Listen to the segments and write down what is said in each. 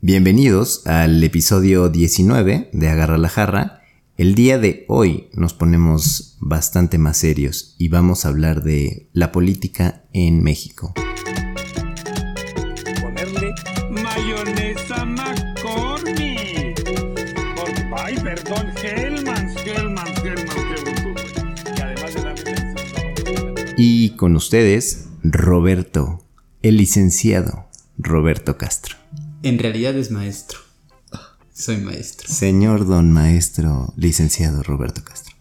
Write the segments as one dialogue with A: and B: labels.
A: Bienvenidos al episodio 19 de Agarra la Jarra. El día de hoy nos ponemos bastante más serios y vamos a hablar de la política en México.
B: Ponerle mayonesa McCormick. Por- Ay, perdón, Y
A: con ustedes, Roberto, el licenciado Roberto Castro.
C: En realidad es maestro. Soy maestro.
A: Señor don maestro, licenciado Roberto Castro.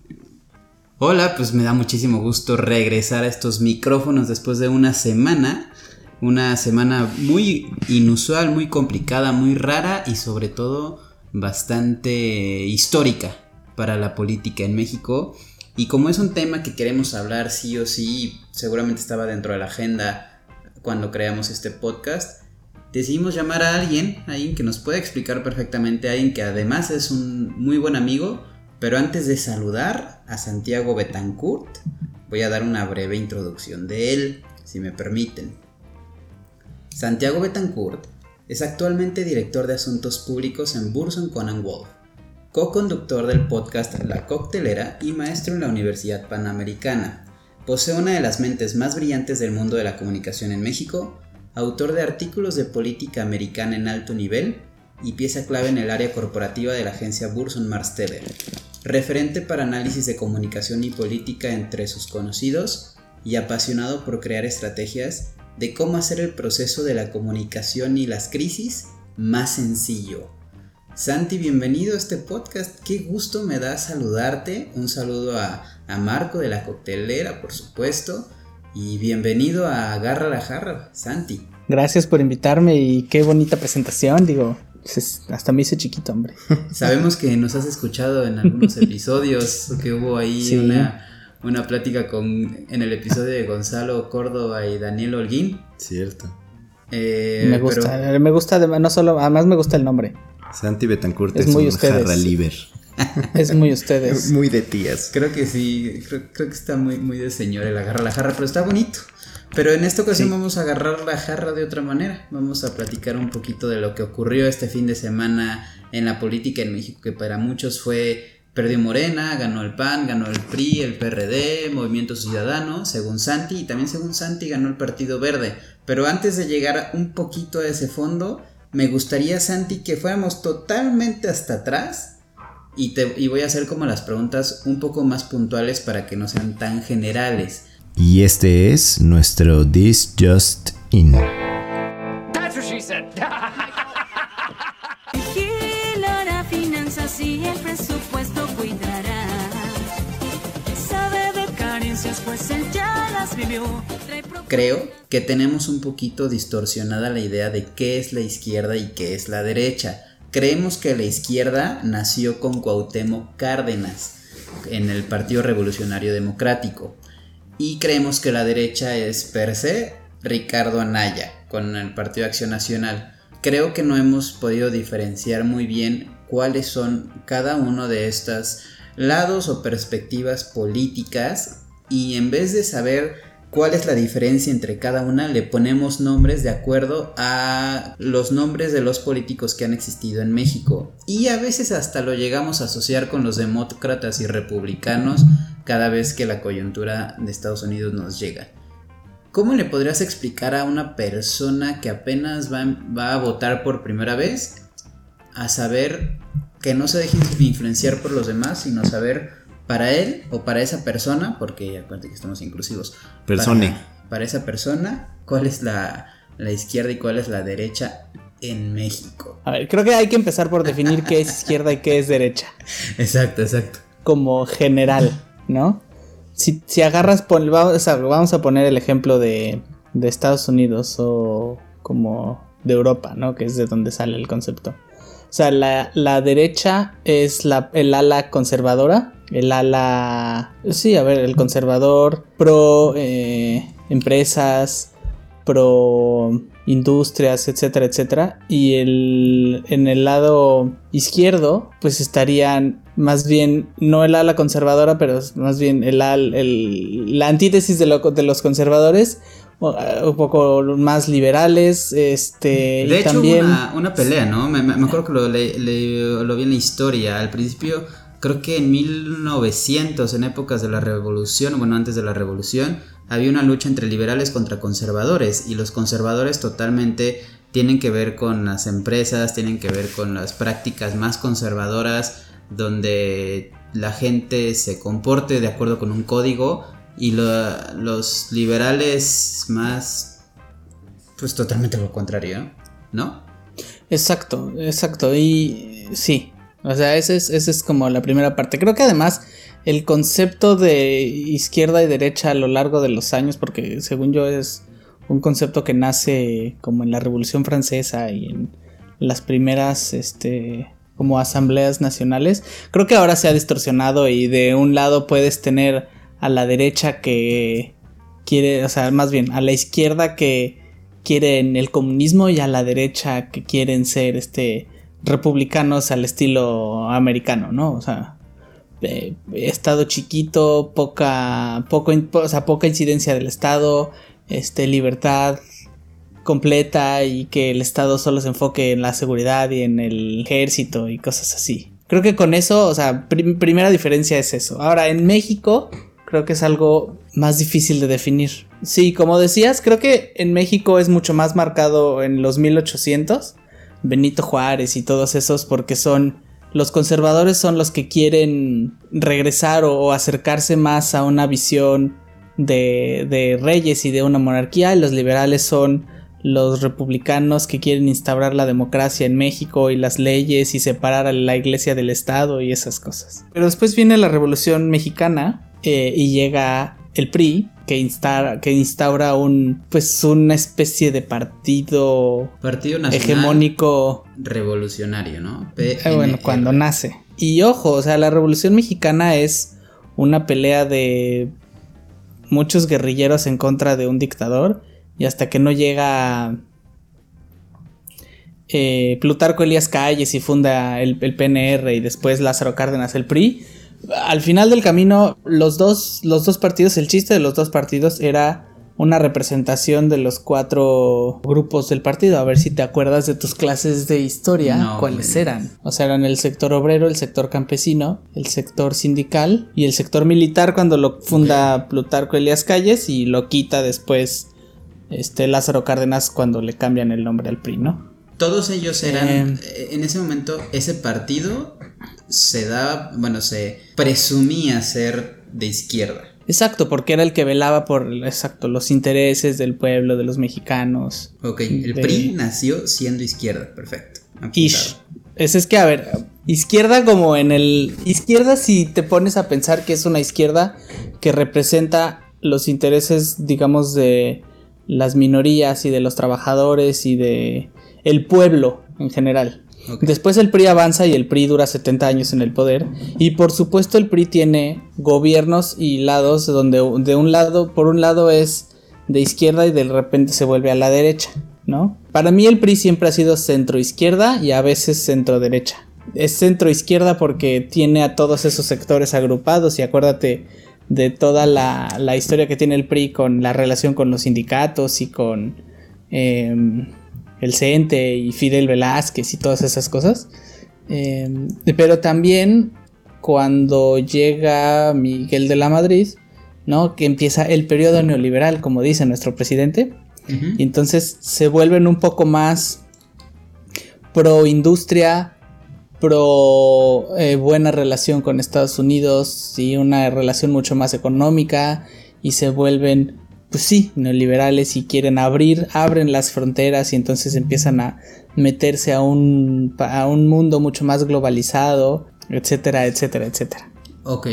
C: Hola, pues me da muchísimo gusto regresar a estos micrófonos después de una semana. Una semana muy inusual, muy complicada, muy rara y sobre todo bastante histórica para la política en México. Y como es un tema que queremos hablar sí o sí, seguramente estaba dentro de la agenda cuando creamos este podcast, decidimos llamar a alguien, alguien que nos pueda explicar perfectamente, a alguien que además es un muy buen amigo, pero antes de saludar a Santiago Betancourt, voy a dar una breve introducción de él, si me permiten. Santiago Betancourt es actualmente director de asuntos públicos en Burson Conan Wolf, co-conductor del podcast La Coctelera y maestro en la Universidad Panamericana. Posee una de las mentes más brillantes del mundo de la comunicación en México, autor de artículos de política americana en alto nivel y pieza clave en el área corporativa de la agencia Burson Marsteller, referente para análisis de comunicación y política entre sus conocidos y apasionado por crear estrategias de cómo hacer el proceso de la comunicación y las crisis más sencillo. Santi, bienvenido a este podcast. Qué gusto me da saludarte. Un saludo a, a Marco de la coctelera, por supuesto. Y bienvenido a Agarra la Jarra, Santi.
D: Gracias por invitarme y qué bonita presentación, digo, hasta me hice chiquito, hombre.
C: Sabemos que nos has escuchado en algunos episodios, que hubo ahí
D: Sí.
C: una, una plática con, en el episodio de Gonzalo Córdoba y Daniel Holguín.
A: Cierto.
C: Eh,
D: me
C: pero-
D: gusta, me gusta, además, no solo, además me gusta el nombre,
A: Santi Betancourt
D: Es
A: es,
D: muy
A: un
D: ustedes.
A: jarra liber.
D: es muy ustedes.
A: Muy de tías.
C: Creo que sí, creo, creo que está muy, muy de señor el agarra la jarra, pero está bonito. Pero en esta ocasión
D: Sí.
C: vamos a agarrar la jarra de otra manera. Vamos a platicar un poquito de lo que ocurrió este fin de semana en la política en México, que para muchos fue perdió Morena, ganó el PAN, ganó el PRI, el PRD, Movimiento Ciudadano, según Santi, y también según Santi ganó el Partido Verde. Pero antes de llegar un poquito a ese fondo, me gustaría, Santi, que fuéramos totalmente hasta atrás y, te, y voy a hacer como las preguntas un poco más puntuales para que no sean tan generales.
A: Y este es nuestro This Just In.
E: Vigila las finanzas y el presupuesto cuidará. Sabe de carencias, pues él ya las vivió. Trae pro-
C: Creo que tenemos un poquito distorsionada la idea de qué es la izquierda y qué es la derecha. Creemos que la izquierda nació con Cuauhtémoc Cárdenas en el Partido Revolucionario Democrático y creemos que la derecha es per se Ricardo Anaya con el Partido Acción Nacional. Creo que no hemos podido diferenciar muy bien cuáles son cada uno de estos lados o perspectivas políticas y en vez de saber cuál es la diferencia entre cada una, le ponemos nombres de acuerdo a los nombres de los políticos que han existido en México. Y a veces hasta lo llegamos a asociar con los demócratas y republicanos cada vez que la coyuntura de Estados Unidos nos llega. ¿Cómo le podrías explicar a una persona que apenas va, va a votar por primera vez a saber que no se deje influenciar por los demás, sino saber para él o para esa persona, porque acuérdate que estamos inclusivos,
A: Persone.
C: Para, para esa persona, cuál es la, la izquierda y cuál es la derecha en México?
D: A ver, creo que hay que empezar por definir qué es izquierda y qué es derecha,
C: Exacto, exacto.
D: como general, ¿no? Si, si agarras, pon- vamos, a, vamos a poner el ejemplo de, de Estados Unidos o como de Europa, ¿no? Que es de donde sale el concepto. O sea, la, la derecha es la, el ala conservadora, el ala... Sí, a ver, el conservador, pro eh, empresas, pro industrias, etcétera, etcétera. Y el, en el lado izquierdo, pues estarían más bien, no el ala conservadora, pero más bien el, al- el- la antítesis de, lo- de los conservadores, eh, un poco más liberales, este,
C: De
D: y
C: hecho,
D: también...
C: una, una pelea, ¿no? Me, me- me acuerdo que lo, le- le- lo vi en la historia. Al principio, creo que en 1900, en épocas de la revolución, bueno, antes de la revolución, había una lucha entre liberales contra conservadores. Y los conservadores totalmente tienen que ver con las empresas, tienen que ver con las prácticas más conservadoras, donde la gente se comporte de acuerdo con un código. Y lo- los liberales más pues totalmente lo contrario, ¿no?
D: Exacto, exacto. Y sí, o sea, esa es, esa es como la primera parte. Creo que además el concepto de izquierda y derecha a lo largo de los años, porque según yo es un concepto que nace como en la Revolución Francesa y en las primeras, este, como asambleas nacionales, creo que ahora se ha distorsionado y de un lado puedes tener a la derecha que quiere, o sea, más bien a la izquierda que quieren el comunismo y a la derecha que quieren ser este republicanos al estilo americano, ¿no? O sea, estado chiquito, poca poco o sea, poca incidencia del estado, este libertad completa y que el estado solo se enfoque en la seguridad y en el ejército y cosas así. Creo que con eso, o sea, prim- primera diferencia es eso. Ahora, en México, creo que es algo más difícil de definir. Sí, como decías, creo que en México es mucho más marcado en los 1800, Benito Juárez y todos esos, porque son los conservadores son los que quieren regresar o, acercarse más a una visión de, de reyes y de una monarquía, y los liberales son los republicanos que quieren instaurar la democracia en México y las leyes y separar a la iglesia del Estado y esas cosas. Pero después viene la Revolución Mexicana eh, y llega el PRI que instaura, que instaura un pues una especie de partido
C: Partido Nacional
D: hegemónico
C: Revolucionario, ¿no?
D: eh, bueno, cuando nace. Y ojo, o sea, la Revolución Mexicana es una pelea de muchos guerrilleros en contra de un dictador. Y hasta que no llega eh, Plutarco Elías Calles y funda el, el PNR y después Lázaro Cárdenas el PRI. Al final del camino, los dos, los dos partidos, el chiste de los dos partidos era una representación de los cuatro grupos del partido. A ver si te acuerdas de tus clases de historia,
C: No,
D: cuáles eran. O sea, eran el sector obrero, el sector campesino, el sector sindical y el sector militar cuando lo funda Plutarco Elías Calles y lo quita después este Lázaro Cárdenas cuando le cambian el nombre al PRI, ¿no?
C: Todos ellos eran,
D: Eh.
C: eh, en ese momento, ese partido se daba, bueno, se presumía ser de izquierda.
D: Exacto, porque era el que velaba por exacto los intereses del pueblo, de los mexicanos.
C: Ok, el
D: De-
C: PRI nació siendo izquierda, perfecto.
D: Ish. Es, es que, a ver, izquierda como en el... Izquierda si te pones a pensar que es una izquierda que representa los intereses, digamos, de las minorías y de los trabajadores y de el pueblo en general. Después el PRI avanza y el PRI dura 70 años en el poder. Y por supuesto el PRI tiene gobiernos y lados donde de un lado, por un lado es de izquierda y de repente se vuelve a la derecha, ¿no? Para mí el PRI siempre ha sido centro izquierda y a veces centro derecha. Es centro izquierda porque tiene a todos esos sectores agrupados y acuérdate de toda la, la historia que tiene el PRI con la relación con los sindicatos y con em, el CENTE y Fidel Velázquez y todas esas cosas. Em, pero también cuando llega Miguel de la Madrid, ¿no? Que empieza el periodo neoliberal, como dice nuestro presidente. Y entonces se vuelven un poco más pro industria, pro eh, buena relación con Estados Unidos y una relación mucho más económica y se vuelven, pues sí, neoliberales y quieren abrir, abren las fronteras y entonces empiezan a meterse a un, a un mundo mucho más globalizado, etcétera, etcétera, etcétera.
C: Ok,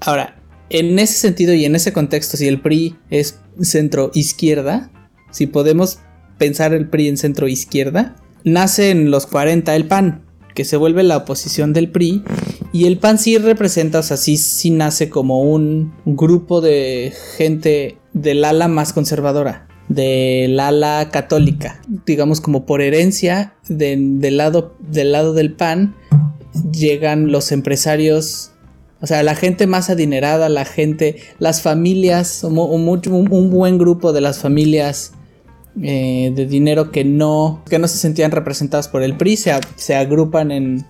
D: Ahora, en ese sentido y en ese contexto, si el PRI es centro izquierda, si podemos pensar el PRI en centro izquierda, nace en los 40 el PAN, que se vuelve la oposición del PRI, y el PAN sí representa, o sea, sí, nace como un grupo de gente del ala más conservadora, del ala católica, digamos como por herencia de- del, lado, del lado del PAN, llegan los empresarios, o sea, la gente más adinerada, la gente, las familias, un buen grupo de las familias eh, de dinero que no, que no se sentían representadas por el PRI, se, agrupan en,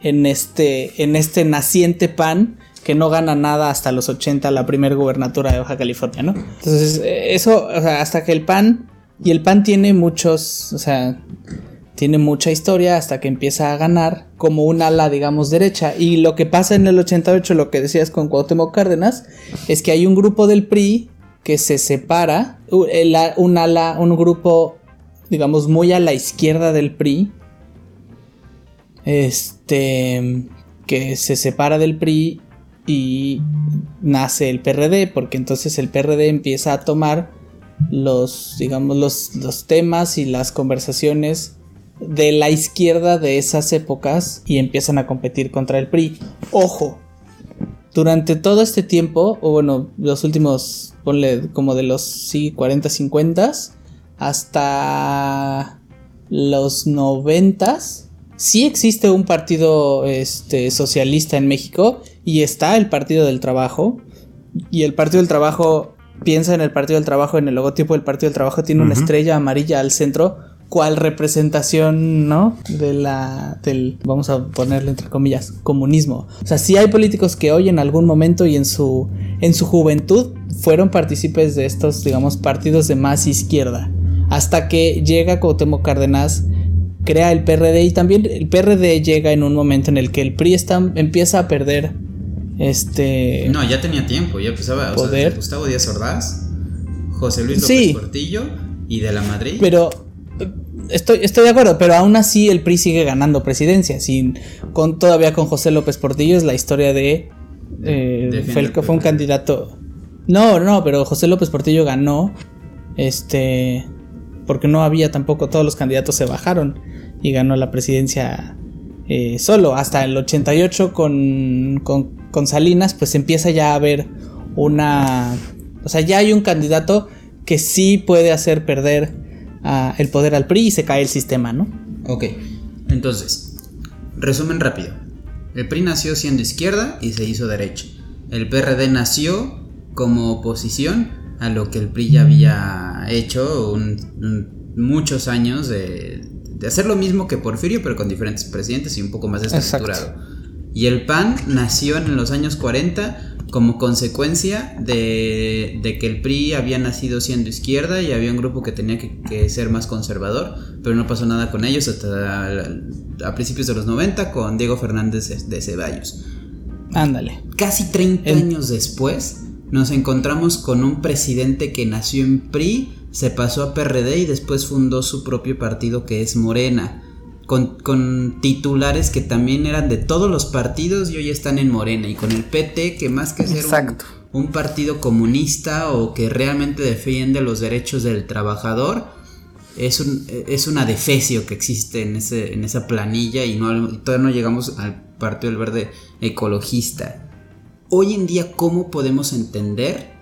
D: en, este, en este naciente PAN que no gana nada hasta los 80, la primer gubernatura de Baja California, ¿no? Entonces, eh, eso, o sea, hasta que el PAN, y el PAN tiene muchos, o sea, tiene mucha historia hasta que empieza a ganar como un ala, digamos, derecha. Y lo que pasa en el 88, lo que decías con Cuauhtémoc Cárdenas, es que hay un grupo del PRI que se separa, un ala, un grupo, digamos, muy a la izquierda del PRI, este, que se separa del PRI y nace el PRD, porque entonces el PRD empieza a tomar los, digamos, los, los temas y las conversaciones de la izquierda de esas épocas y empiezan a competir contra el PRI. Ojo, durante todo este tiempo, o bueno, los últimos, ponle como de los sí, 40, 50 hasta los 90 sí existe un partido este, socialista en México y está el Partido del Trabajo. Y el Partido del Trabajo, piensa en el Partido del Trabajo, en el logotipo del Partido del Trabajo tiene una estrella amarilla al centro, cual representación, ¿no? De la, del, vamos a ponerle entre comillas, comunismo. O sea, sí hay políticos que hoy en algún momento y en su, en su juventud fueron partícipes de estos, digamos, partidos de más izquierda. Hasta que llega Cuauhtémoc Cárdenas, crea el PRD y también el PRD llega en un momento en el que el PRI está, empieza a perder este...
C: No, ya tenía tiempo, ya empezaba. O sea,
D: Poder.
C: Gustavo Díaz Ordaz, José Luis López
D: Sí.
C: Portillo y de la Madrid.
D: Pero estoy, estoy de acuerdo, pero aún así el PRI sigue ganando presidencia. Sin, con, todavía con José López Portillo es la historia de... eh, fue, el-
C: el
D: fue un candidato... No, no, pero José López Portillo ganó. Este... Porque no había tampoco, todos los candidatos se bajaron y ganó la presidencia eh, solo. Hasta el 88 con, con, con Salinas, pues empieza ya a haber una... O sea, ya hay un candidato que sí puede hacer perder el poder al PRI y se cae el sistema, ¿no?
C: Ok, entonces, resumen rápido. El PRI nació siendo izquierda y se hizo derecha. El PRD nació como oposición a lo que el PRI ya había hecho un- un- muchos años de, de hacer lo mismo que Porfirio, pero con diferentes presidentes y un poco más estructurado. Y el PAN nació en los años 40 como consecuencia de, de que el PRI había nacido siendo izquierda y había un grupo que tenía que, que ser más conservador, pero no pasó nada con ellos hasta a principios de los 90 con Diego Fernández de- de Ceballos.
D: Ándale.
C: Casi 30
D: El-
C: años después nos encontramos con un presidente que nació en PRI, se pasó a PRD y después fundó su propio partido que es Morena. Con, con titulares que también eran de todos los partidos y hoy están en Morena. Y con el PT que más que ser un, partido comunista o que realmente defiende los derechos del trabajador, es, un, es una defecio que existe en, ese, en esa planilla y, no, y todavía no llegamos al Partido del Verde ecologista. Hoy en día, ¿cómo podemos entender?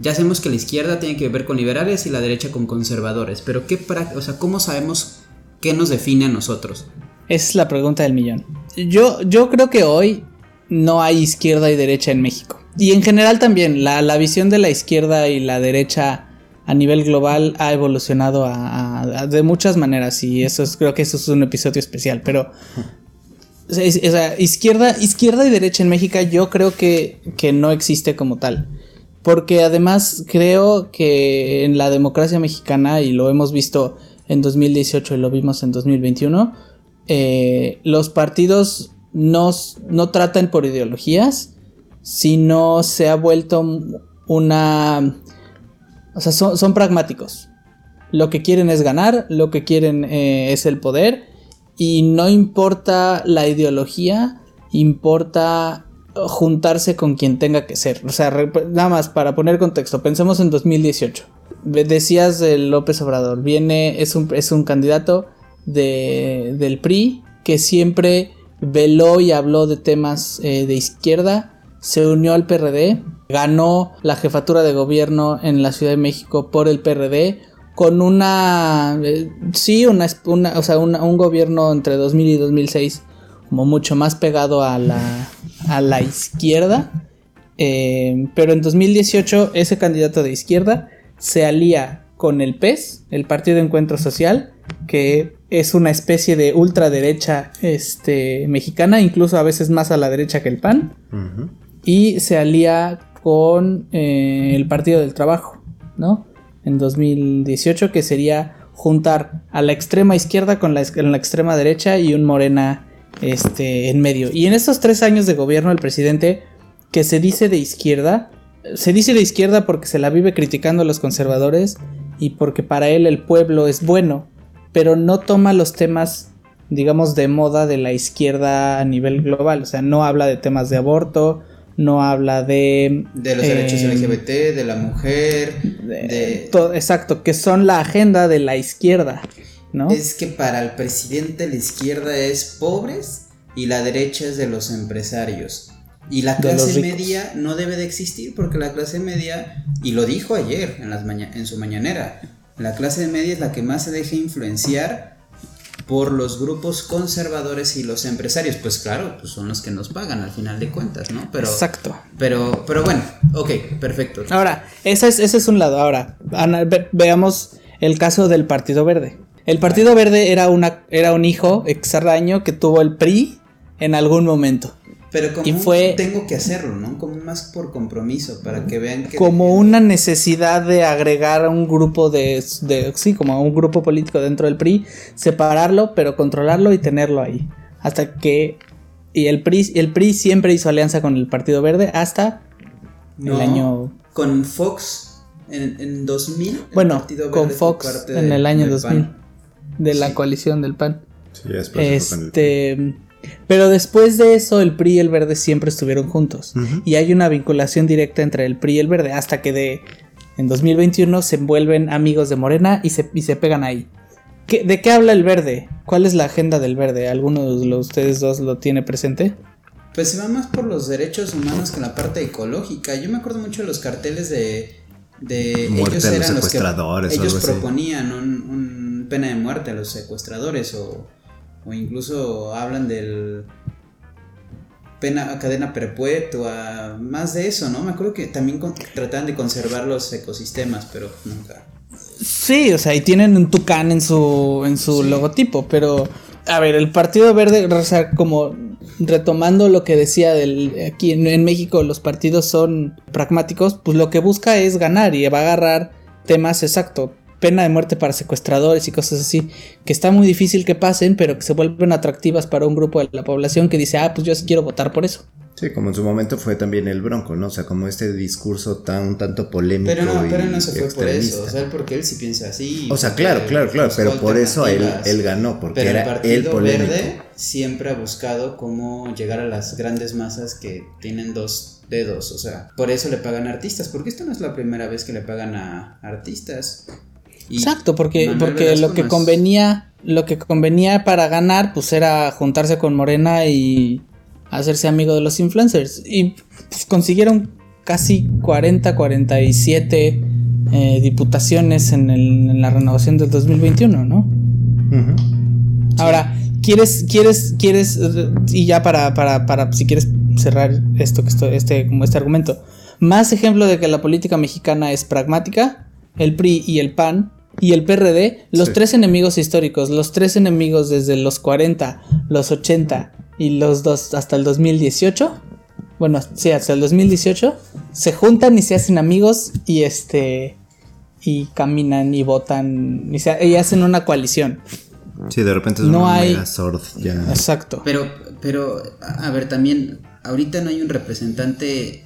C: Ya sabemos que la izquierda tiene que ver con liberales y la derecha con conservadores, pero ¿qué o sea, ¿cómo sabemos qué nos define a nosotros?
D: Esa es la pregunta del millón. Yo, yo creo que hoy no hay izquierda y derecha en México. Y en general también, la, la visión de la izquierda y la derecha a nivel global ha evolucionado de muchas maneras. Y eso es, creo que eso es un episodio especial. Pero izquierda, izquierda y derecha en México yo creo que, que no existe como tal. Porque además creo que en la democracia mexicana, y lo hemos visto en 2018 y lo vimos en 2021, eh, los partidos no, no tratan por ideologías, sino se ha vuelto una... O sea, son, pragmáticos. Lo que quieren es ganar, lo que quieren eh, es el poder, y no importa la ideología, importa juntarse con quien tenga que ser. O sea, nada más para poner contexto, pensemos en 2018. Decías de López Obrador, viene, es un, es un candidato de, del PRI que siempre veló y habló de temas eh, de izquierda, se unió al PRD, ganó la jefatura de gobierno en la Ciudad de México por el PRD, con una, eh, sí, una, una- o sea, una- un gobierno entre 2000 y 2006 como mucho más pegado a la, a la izquierda. Eh, pero en 2018 ese candidato de izquierda se alía con el PES, el Partido Encuentro Social, que es una especie de ultraderecha este, mexicana, incluso a veces más a la derecha que el PAN, y se alía con eh, el Partido del Trabajo, ¿no? En 2018, que sería juntar a la extrema izquierda con la, con la extrema derecha y un morena este, en medio. Y en estos tres años de gobierno, el presidente, que se dice de izquierda, se dice de izquierda porque se la vive criticando a los conservadores y porque para él el pueblo es bueno, pero no toma los temas, digamos, de moda de la izquierda a nivel global. O sea, no habla de temas de aborto, no habla de...
C: De los
D: eh,
C: derechos LGBT, de la mujer,
D: de-
C: de...
D: to- exacto, que son la agenda de la izquierda, ¿no?
C: Es que para el presidente la izquierda es pobres y la derecha es de los empresarios. Y la clase media no debe de existir porque la clase media, y lo dijo ayer en, las maña- en su mañanera, la clase media es la que más se deja influenciar por los grupos conservadores y los empresarios. Pues claro, pues son los que nos pagan al final de cuentas, ¿no? Pero,
D: Exacto.
C: pero, pero bueno, ok, perfecto.
D: Ahora, ese es, ese es un lado. Ahora, ana- ve- veamos el caso del Partido Verde. El Partido Verde era, una, era un hijo extraño que tuvo el PRI en algún momento.
C: Pero como
D: y fue-
C: tengo que hacerlo, ¿no? Como más por compromiso, para que vean que...
D: Como una necesidad de agregar a un grupo de, de- Sí, como a un grupo político dentro del PRI, separarlo, pero controlarlo y tenerlo ahí. Hasta que. Y el PRI, el PRI siempre hizo alianza con el Partido Verde hasta
C: No,
D: el año.
C: Con Fox en, en 2000. el
D: Bueno,
C: Partido
D: con
C: Verde
D: Fox en el año
C: del
D: 2000.
C: PAN.
D: De la
C: Sí.
D: coalición del PAN.
A: Sí, con el-
D: Este. Pero después de eso, el PRI y el Verde siempre estuvieron juntos. Y hay una vinculación directa entre el PRI y el Verde. Hasta que de. En 2021 se vuelven amigos de Morena y se, y se pegan ahí. ¿Qué- ¿De qué habla el Verde? ¿Cuál es la agenda del Verde? ¿Alguno de los- ustedes dos lo tiene presente?
C: Pues se va más por los derechos humanos que la parte ecológica. Yo me acuerdo mucho de los carteles de. de
A: Muerte
C: ellos
A: a los
C: eran los que
A: secuestradores o
C: ellos proponían un, un pena de muerte a los secuestradores o, o incluso hablan del pena cadena perpetua, más de eso, ¿no? Me acuerdo que también con- trataban de conservar los ecosistemas, pero nunca.
D: Sí, o sea, y tienen un tucán en su, en su
C: Sí.
D: logotipo, pero a ver, el Partido Verde, o sea, como retomando lo que decía del aquí en, en México los partidos son pragmáticos, pues lo que busca es ganar y va a agarrar temas exacto, pena de muerte para secuestradores y cosas así, que está muy difícil que pasen, pero que se vuelven atractivas para un grupo de la población que dice, ah, pues yo sí quiero votar por eso.
A: Sí, como en su momento fue también el Bronco, ¿no? O sea, como este discurso tan un tanto polémico.
C: Pero no,
A: y
C: pero no se fue por eso, o sea, porque él sí piensa así.
A: O sea, claro, claro, claro, pero por eso él, ganó, porque
C: Pero el Partido
A: polémico.
C: Verde siempre ha buscado cómo llegar a las grandes masas que tienen dos dedos, o sea, por eso le pagan a artistas, porque esta no es la primera vez que le pagan a artistas. Y
D: Exacto, porque, porque lo que convenía, lo que convenía para ganar, pues era juntarse con Morena y hacerse amigo de los influencers. Y pues, consiguieron casi 40, 47 eh, diputaciones en, el- en la renovación del 2021, ¿no?
A: Ujú.
D: Ahora, ¿quieres, quieres, quieres, y ya para, para, para, si quieres cerrar esto, que esto, este, como este argumento, más ejemplo de que la política mexicana es pragmática, el PRI y el PAN y el PRD, los
A: Sí.
D: tres enemigos históricos, los tres enemigos desde los 40, los 80 y los dos hasta el 2018, bueno, sí, hasta el 2018, se juntan y se hacen amigos y este, y caminan y votan y, se- y hacen una coalición.
A: Sí, de repente es
D: No
A: una
D: hay-
A: Megazord ya.
D: Exacto.
C: Pero, pero, a a ver, también, ahorita no hay un representante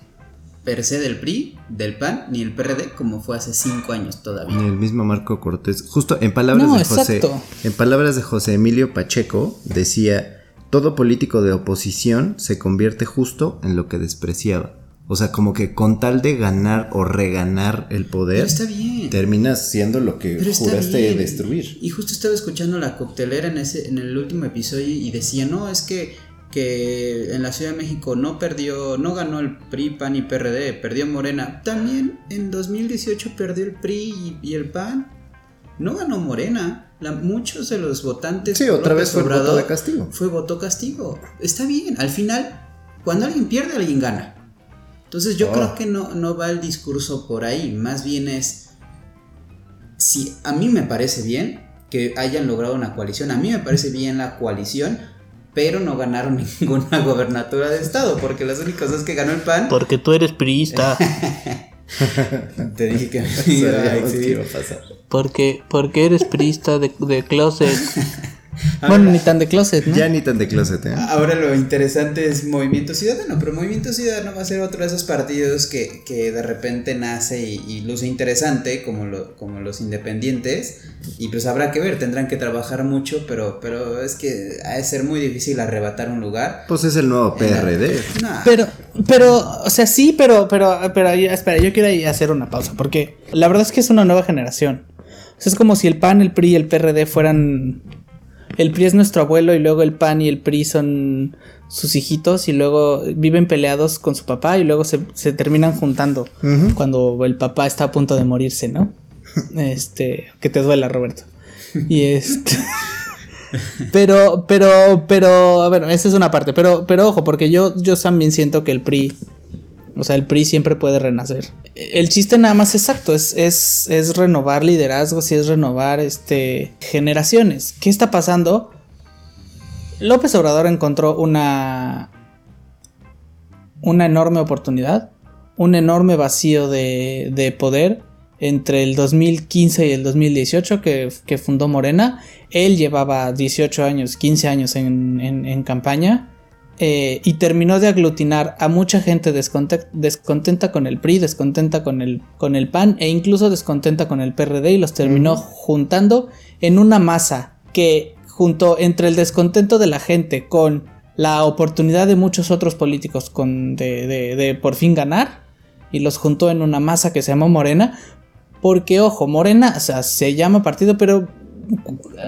C: per se del PRI, del PAN, ni el PRD, como fue hace cinco años todavía.
A: Ni el mismo Marco Cortés. Justo en palabras
D: No,
A: de José.
D: exacto.
A: En palabras de José Emilio Pacheco, decía. Todo político de oposición se convierte justo en lo que despreciaba. O sea, como que con tal de ganar o reganar el poder,
C: está bien.
A: terminas siendo lo que juraste
C: bien.
A: destruir.
C: Y justo estaba escuchando la coctelera en ese en el último episodio y decía, no, es que, que en la Ciudad de México no perdió, no ganó el PRI, PAN y PRD, perdió Morena. También en 2018 perdió el PRI y, y el PAN. No ganó Morena. La- muchos de los votantes
A: Sí, otra vez fue voto
C: Obrador
A: de castigo.
C: Fue voto castigo. Está bien, al final, cuando alguien pierde, alguien gana. Entonces yo
A: Oh.
C: creo que no, no va el discurso por ahí, más bien es, si a mí me parece bien que hayan logrado una coalición, a mí me parece bien la coalición, pero no ganaron ninguna gobernatura de estado, porque las únicas dos que ganó el PAN,
D: Porque tú eres priista.
C: te dije que me iba a
A: que iba a pasar.
D: porque, porque eres priista de, de closet.
C: A
D: bueno, ni tan de closet, ¿no?
A: Ya ni tan de closet, ¿eh?
C: Ahora lo interesante es Movimiento Ciudadano, pero Movimiento Ciudadano va a ser otro de esos partidos que, que de repente nace y, y luce interesante como, lo- como los independientes y pues habrá que ver, tendrán que trabajar mucho, pero, pero es que ha de ser muy difícil arrebatar un lugar.
A: Pues es el nuevo PRD.
D: Pero, pero, o sea, sí, pero, pero, pero, espera, yo quiero hacer una pausa, porque la verdad es que es una nueva generación. O sea, es como si el PAN, el PRI y el PRD fueran... El PRI es nuestro abuelo y luego el PAN y el PRI son sus hijitos y luego viven peleados con su papá y luego se, se terminan juntando cuando el papá está a punto de morirse, ¿no? Este, que te duela, Roberto. Y este... Pero, pero, pero, bueno, esa es una parte. Pero, pero ojo, porque yo, yo también siento que el PRI, o sea, el PRI siempre puede renacer. El chiste nada más exacto es, es, es renovar liderazgos y es renovar este generaciones. ¿Qué está pasando? López Obrador encontró una una enorme oportunidad, un enorme vacío de, de poder entre el 2015 y el 2018 que, que fundó Morena. Él llevaba 18 años, 15 años en, en- en campaña eh, y terminó de aglutinar a mucha gente desconte- descontenta con el PRI, descontenta con el, con el PAN e incluso descontenta con el PRD y los terminó juntando en una masa que junto entre el descontento de la gente con la oportunidad de muchos otros políticos con de, de- de por fin ganar y los juntó en una masa que se llamó Morena porque ojo Morena o sea se llama partido pero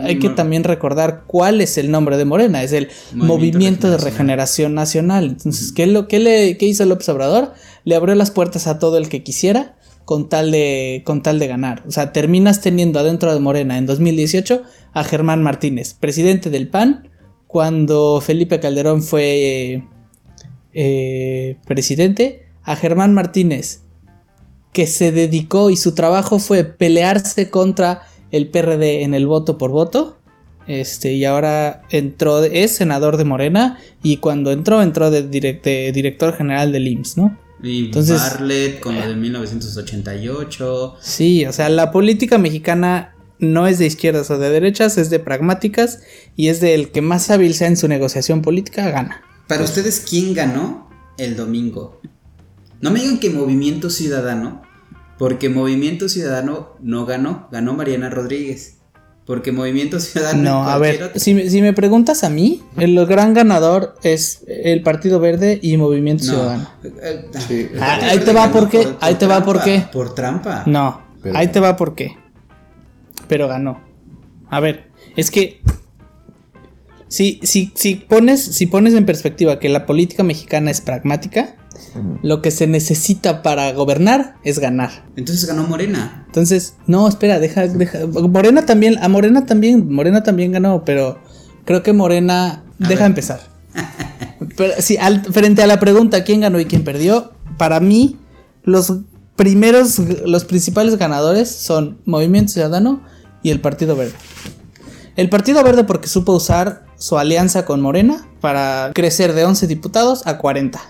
D: hay que también recordar cuál es el nombre de Morena es el
C: Movimiento
D: Movimiento de
C: Regeneración
D: Regeneración Nacional. Entonces ¿qué, lo, qué, le, qué hizo López Obrador? le abrió las puertas a todo el que quisiera con tal de con tal de ganar. O sea terminas teniendo adentro de Morena en 2018 a Germán Martínez presidente del PAN cuando Felipe Calderón fue eh, presidente, a Germán Martínez, que se dedicó y su trabajo fue pelearse contra el PRD en el voto por voto. Este, y ahora entró, es senador de Morena y cuando entró, entró de, direct- de director general del IMSS, ¿no?
C: y
D: entonces-
C: Bartlett con lo de 1988.
D: Sí, o sea, la política mexicana no es de izquierdas o de derechas, es de pragmáticas y es del que más hábil sea en su negociación política, gana.
C: Para ustedes, ¿quién ganó el domingo? No me digan que Movimiento Ciudadano, porque Movimiento Ciudadano no ganó, ganó Mariana Rodríguez. Porque Movimiento Ciudadano.
D: No, a ver,
C: otro-
D: si, me- si me preguntas a mí, el gran ganador es el Partido Verde y Movimiento
C: No.
D: Ciudadano.
C: Eh,
A: Sí.
D: Ah, ahí te va por qué, ahí te va por
C: trampa,
D: qué.
C: Por trampa.
D: No,
A: Pero-
D: ahí te va por qué. Pero ganó. A ver, es que si, si, si, pones, si pones en perspectiva que la política mexicana es pragmática, lo que se necesita para gobernar es ganar.
C: Entonces ganó Morena.
D: Entonces, no, espera, deja, deja. Morena también, a Morena también, Morena también ganó, pero creo que Morena.
C: A
D: deja
C: ver.
D: empezar. Pero, sí, al- frente a la pregunta quién ganó y quién perdió, para mí, los primeros, los principales ganadores son Movimiento Ciudadano y el Partido Verde. El Partido Verde porque supo usar su alianza con Morena para crecer de 11 diputados a 40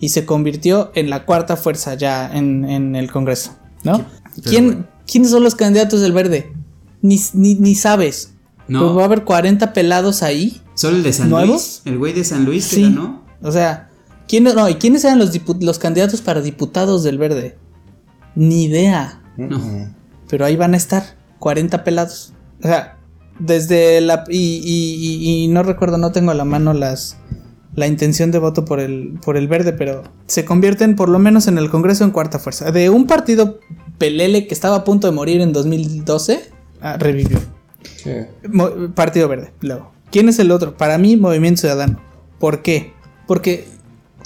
D: y se convirtió en la cuarta fuerza ya en, en el Congreso, ¿no? ¿Quién, ¿Quiénes son los candidatos del Verde? Ni, ni, ni sabes.
C: No.
D: Pues va a haber 40 pelados ahí.
C: Solo el de San
D: ¿Nuevos?
C: Luis. El güey de San Luis que
D: Sí.
C: ganó.
D: O sea, ¿quién, no, ¿y quiénes eran los, los candidatos para diputados del Verde? Ni idea.
C: No.
D: Pero ahí van a estar 40 pelados. O sea, desde la... Y, y- y- y no recuerdo, no tengo a la mano las... La intención de voto por el, por el verde, pero se convierten por lo menos en el Congreso en cuarta fuerza. De un partido pelele que estaba a punto de morir en 2012, ah, revivió.
A: Sí.
D: Partido Verde, luego. ¿Quién es el otro? Para mí, Movimiento Ciudadano. ¿Por qué? Porque,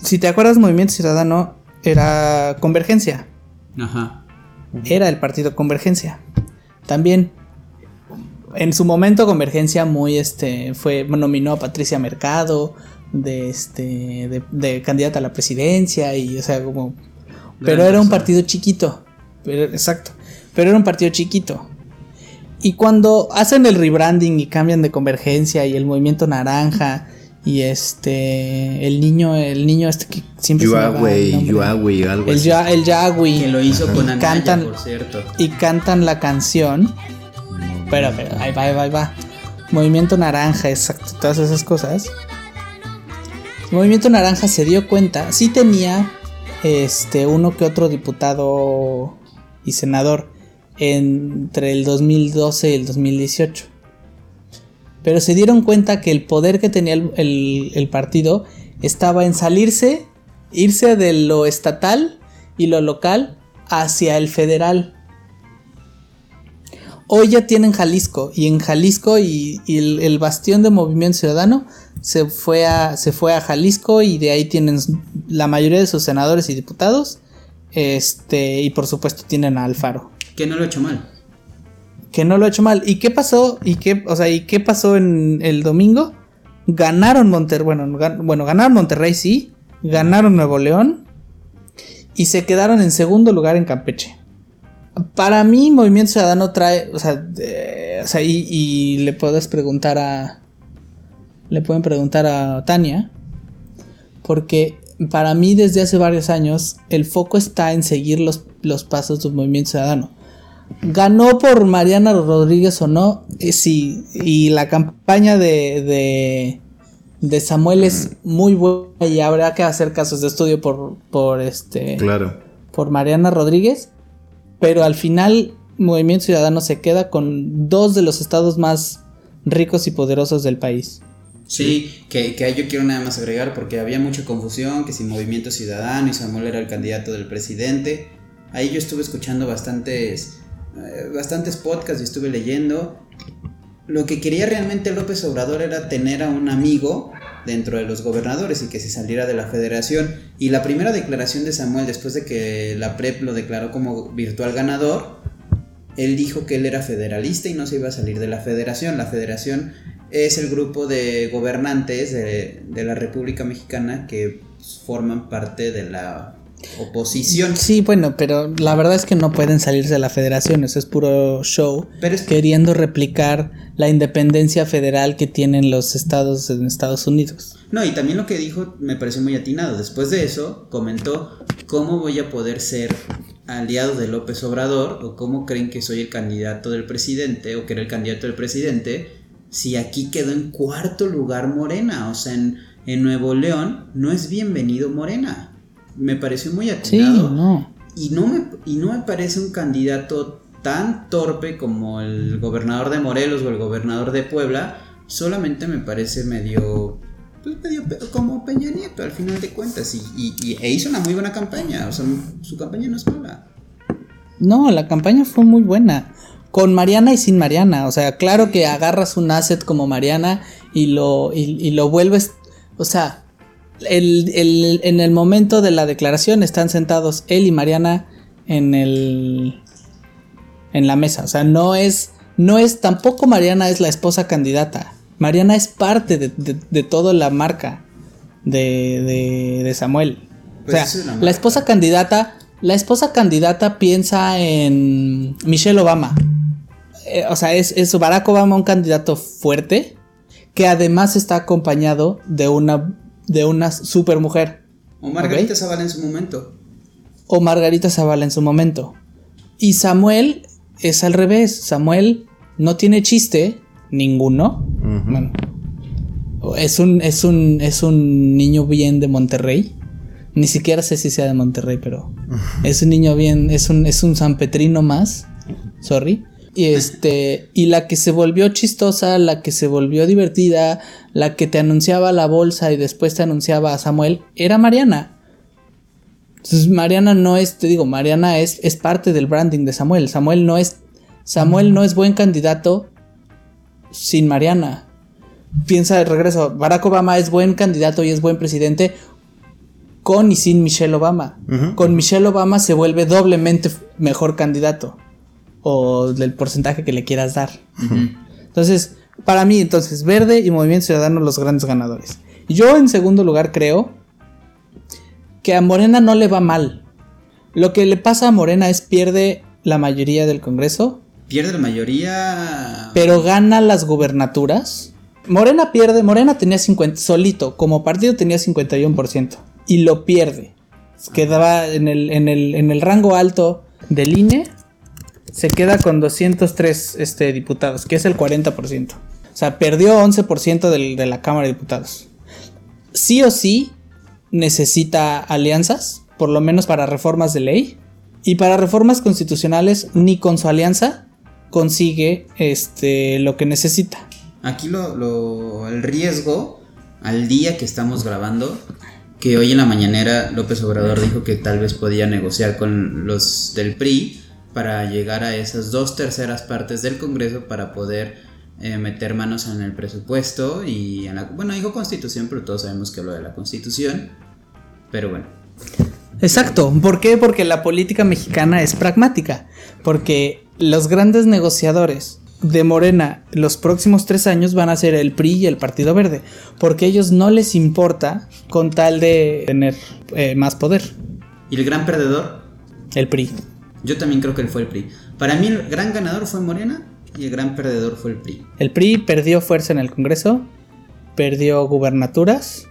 D: si te acuerdas, Movimiento Ciudadano era Convergencia.
C: Ajá.
D: Era el partido Convergencia. También en su momento Convergencia muy este fue nominó a Patricia Mercado de este de, de candidata a la presidencia y o sea como pero
C: Gran
D: era un partido chiquito. Pero, exacto. Pero era un partido chiquito. Y cuando hacen el rebranding y cambian de convergencia y el movimiento naranja y este el niño el niño este que siempre se
A: Yuahue,
D: nombre.
A: Yuahue, algo
D: el
A: así.
D: ya el Yagüi
C: Que lo hizo con Anaya,
D: Cantan-
C: por cierto.
D: y cantan la canción. Pero, pero, ahí va, ahí va, ahí va. Movimiento Naranja, exacto, todas esas cosas. Movimiento Naranja se dio cuenta, sí tenía este uno que otro diputado y senador entre el 2012 y el 2018. Pero se dieron cuenta que el poder que tenía el, el- el partido estaba en salirse, irse de lo estatal y lo local hacia el federal. Hoy ya tienen Jalisco y en Jalisco y, y el, el bastión de Movimiento Ciudadano se fue, a, se fue a Jalisco y de ahí tienen la mayoría de sus senadores y diputados. Este, y por supuesto tienen a Alfaro
C: Que no lo he hecho mal.
D: que no lo ha hecho mal. ¿Y qué pasó? ¿Y qué, o sea, ¿y qué pasó en el domingo? Ganaron Monterrey, bueno, gan- bueno, ganaron Monterrey, sí, ganaron Nuevo León y se quedaron en segundo lugar en Campeche. Para mí, Movimiento Ciudadano trae, o sea, de- o sea, y, y le puedes preguntar a, le pueden preguntar a Tania, porque para mí desde hace varios años el foco está en seguir los, los pasos del Movimiento Ciudadano. Ganó por Mariana Rodríguez o no, eh, sí, y la campaña de, de, de Samuel es muy buena y habrá que hacer casos de estudio por, por este
A: Claro.
D: por Mariana Rodríguez, pero al final Movimiento Ciudadano se queda con dos de los estados más ricos y poderosos del país.
C: Sí, que, que yo quiero nada más agregar porque había mucha confusión, que si Movimiento Ciudadano y Samuel era el candidato del presidente. Ahí yo estuve escuchando bastantes, eh, bastantes podcasts y estuve leyendo. Lo que quería realmente López Obrador era tener a un amigo dentro de los gobernadores y que se saliera de la federación. Y la primera declaración de Samuel después de que la PREP lo declaró como virtual ganador, él dijo que él era federalista y no se iba a salir de la federación. La federación es el grupo de gobernantes de, de la República Mexicana que forman parte de la oposición.
D: Sí, bueno, pero la verdad es que no pueden salirse de la federación, eso es puro show,
C: Pero es que
D: queriendo replicar la independencia federal que tienen los estados en Estados Unidos.
C: No, y también lo que dijo me pareció muy atinado. Después de eso, comentó cómo voy a poder ser aliado de López Obrador o cómo creen que soy el candidato del presidente o que era el candidato del presidente si aquí quedó en cuarto lugar Morena. O sea, en, en Nuevo León no es bienvenido Morena. Me pareció muy
D: Sí,
C: atinado.
D: no.
C: Y no, me, y no me parece un candidato tan torpe como el gobernador de Morelos o el gobernador de Puebla. Solamente me parece medio. Pues medio como Peña Nieto al final de cuentas. Y, y- y- e hizo una muy buena campaña. O sea, su campaña no es mala.
D: No, la campaña fue muy buena. Con Mariana y sin Mariana. O sea, claro que agarras un asset como Mariana y lo, y, y lo vuelves. O sea, el- el- en el momento de la declaración están sentados él y Mariana en el. en la mesa. O sea, no es. No es. Tampoco Mariana es la esposa candidata. Mariana es parte de, de- de toda la marca de, de, de Samuel.
C: Pues
D: o sea,
C: eso es la
D: esposa candidata. La esposa candidata piensa en Michelle Obama. Eh, o sea, es, es Barack Obama un candidato fuerte que además está acompañado de una, de una super mujer.
C: O Margarita
D: Ok.
C: Zavala en su momento.
D: O Margarita Zavala en su momento. Y Samuel es al revés. Samuel no tiene chiste, ninguno. Bueno, es un, es un, es un niño bien de Monterrey. Ni siquiera sé si sea de Monterrey, pero es un niño bien, es un, es un sanpetrino más. Sorry. Y este, y la que se volvió chistosa, la que se volvió divertida, la que te anunciaba la bolsa y después te anunciaba a Samuel, era Mariana. Entonces Mariana no es, te digo, Mariana es, es parte del branding de Samuel. Samuel no es, Samuel no es buen candidato sin Mariana. Piensa de regreso, Barack Obama es buen candidato y es buen presidente con y sin Michelle Obama. Con Michelle Obama se vuelve doblemente mejor candidato. O del porcentaje que le quieras dar. Entonces, para mí, entonces, Verde y Movimiento Ciudadano los grandes ganadores. Yo en segundo lugar creo que a Morena no le va mal. Lo que le pasa a Morena es pierde la mayoría del Congreso,
C: Pierde la mayoría.
D: pero gana las gubernaturas. Morena pierde, Morena tenía 50, solito, como partido tenía 51%, y lo pierde. Quedaba en el, en el, en el rango alto del INE, se queda con 203 este, diputados, que es el 40%. O sea, perdió 11% del- de la Cámara de Diputados. Sí o sí necesita alianzas, por lo menos para reformas de ley. Y para reformas constitucionales, ni con su alianza consigue este, lo que necesita.
C: Aquí lo, lo- el riesgo al día que estamos grabando, que hoy en la mañanera López Obrador dijo que tal vez podía negociar con los del PRI para llegar a esas dos terceras partes del Congreso para poder eh, meter manos en el presupuesto y en la... Bueno, dijo constitución, pero todos sabemos que lo de la constitución. Pero bueno,
D: Exacto. ¿Por qué? Porque la política mexicana es pragmática. Porque los grandes negociadores de Morena los próximos tres años van a ser el PRI y el Partido Verde. Porque a ellos no les importa con tal de tener eh, más poder.
C: ¿y el gran perdedor?
D: El PRI.
C: Yo también creo que él fue el PRI. Para mí el gran ganador fue Morena y el gran perdedor fue el PRI.
D: El PRI perdió fuerza en el Congreso. Perdió gubernaturas.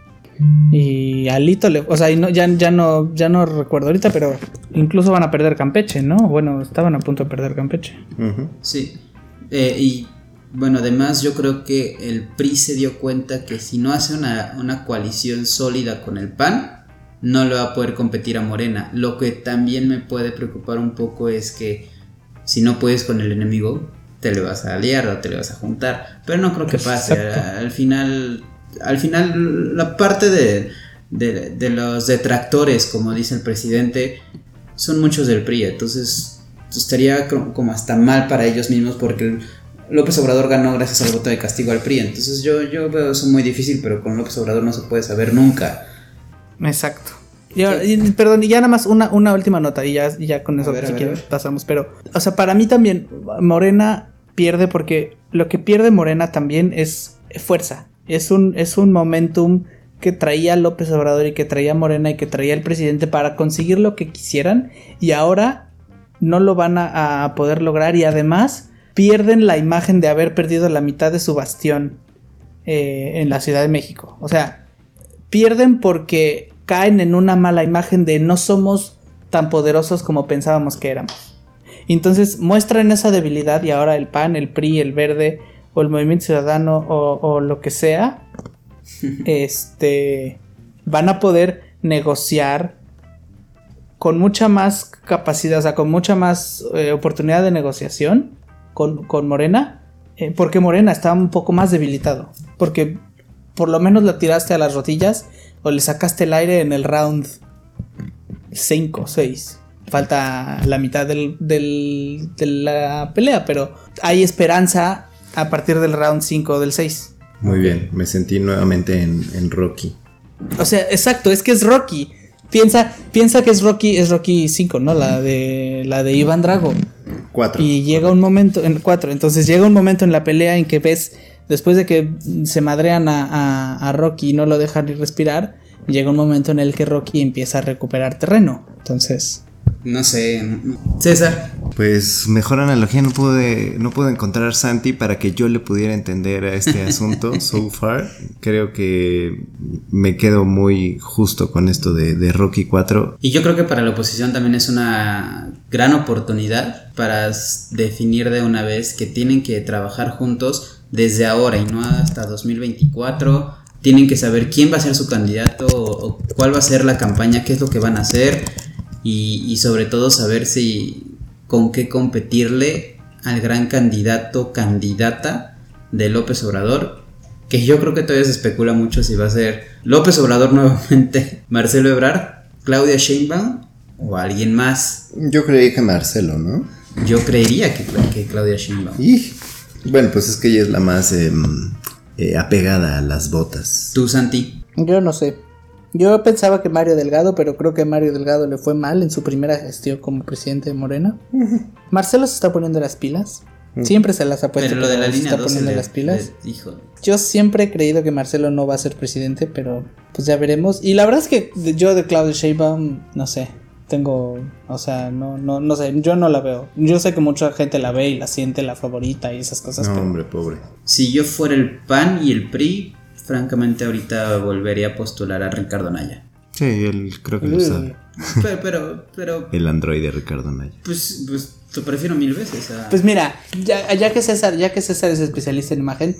D: Y Alito le. O sea, y no, ya, ya, no, ya no recuerdo ahorita, pero incluso van a perder Campeche, ¿no? Bueno, estaban a punto de perder Campeche.
C: Sí. Eh, y bueno, además yo creo que el PRI se dio cuenta que si no hace una, una coalición sólida con el PAN, no le va a poder competir a Morena. Lo que también me puede preocupar un poco es que si no puedes con el enemigo, te le vas a aliar o te le vas a juntar. Pero no creo que pase. Al final, al final la parte de, de- de los detractores, como dice el presidente, son muchos del PRI. Entonces estaría co- como hasta mal para ellos mismos porque López Obrador ganó gracias al voto de castigo al PRI. Entonces yo, yo veo eso muy difícil, pero con López Obrador no se puede saber nunca.
D: Exacto. Y, perdón, y ya nada más una, una última nota y ya, y ya con eso
C: ver,
D: si quieres pasamos. Pero, o sea, para mí también Morena pierde porque lo que pierde Morena también es fuerza. Es un, es un momentum que traía López Obrador y que traía Morena y que traía el presidente para conseguir lo que quisieran y ahora no lo van a, a poder lograr y además pierden la imagen de haber perdido la mitad de su bastión eh, en la Ciudad de México. O sea, pierden porque caen en una mala imagen de no somos tan poderosos como pensábamos que éramos. Entonces muestran esa debilidad y ahora el PAN, el PRI, el Verde o el Movimiento Ciudadano o, o lo que sea, este, van a poder negociar con mucha más capacidad, o sea, con mucha más eh, oportunidad de negociación con, con Morena, eh, porque Morena está un poco más debilitado, porque por lo menos la tiraste a las rodillas o le sacaste el aire en el round 5 6. Falta la mitad del, del- de la pelea, pero hay esperanza a partir del round 5 o del 6.
A: Muy bien, me sentí nuevamente en, en Rocky.
D: O sea, exacto, es que es Rocky. Piensa, piensa que es Rocky, es Rocky 5, ¿no? La de la de Iván Drago.
A: Cuatro.
D: Y llega un momento, en 4, entonces llega un momento en la pelea en que ves, después de que se madrean a, a- a Rocky y no lo dejan ni respirar, llega un momento en el que Rocky empieza a recuperar terreno. Entonces,
C: No sé. César.
A: Pues mejor analogía no pude, no pude encontrar Santi para que yo le pudiera entender a este asunto so far. Creo que me quedo muy justo con esto de, de Rocky 4.
C: Y yo creo que para la oposición también es una gran oportunidad para definir de una vez que tienen que trabajar juntos desde ahora y no hasta 2024. Tienen que saber quién va a ser su candidato o, cuál va a ser la campaña, qué es lo que van a hacer y, y sobre todo saber si con qué competirle al gran candidato, candidata de López Obrador, que yo creo que todavía se especula mucho si va a ser López Obrador nuevamente, Marcelo Ebrard, Claudia Sheinbaum o alguien más.
A: Yo creí que Marcelo, ¿no?
C: Yo creería que, que Claudia Sheinbaum.
A: Y bueno, pues es que ella es la más em, eh, apegada a las botas.
C: Tú, Santi.
D: yo no sé. Yo pensaba que Mario Delgado, pero creo que Mario Delgado le fue mal en su primera gestión como presidente de Morena. Marcelo se está poniendo las pilas. Siempre se las ha puesto.
C: Pero lo de la
D: se
C: línea
D: está
C: 12
D: poniendo
C: le-
D: las pilas.
C: le- hijo,
D: Yo siempre he creído que Marcelo no va a ser presidente, pero pues ya veremos. Y la verdad es que yo de Claudio Sheinbaum, no sé, tengo, o sea, no, no, no sé, yo no la veo. Yo sé que mucha gente la ve y la siente la favorita y esas cosas.
A: No,
D: pero-
A: hombre, pobre.
C: Si yo fuera el PAN y el PRI, francamente ahorita volvería a postular a Ricardo Naya.
A: Sí, él creo que lo sabe.
C: Pero, pero, pero,
A: El androide Ricardo Naya.
C: pues, pues lo prefiero mil veces a...
D: Pues mira, ya, ya que César, ya que César es especialista en imagen,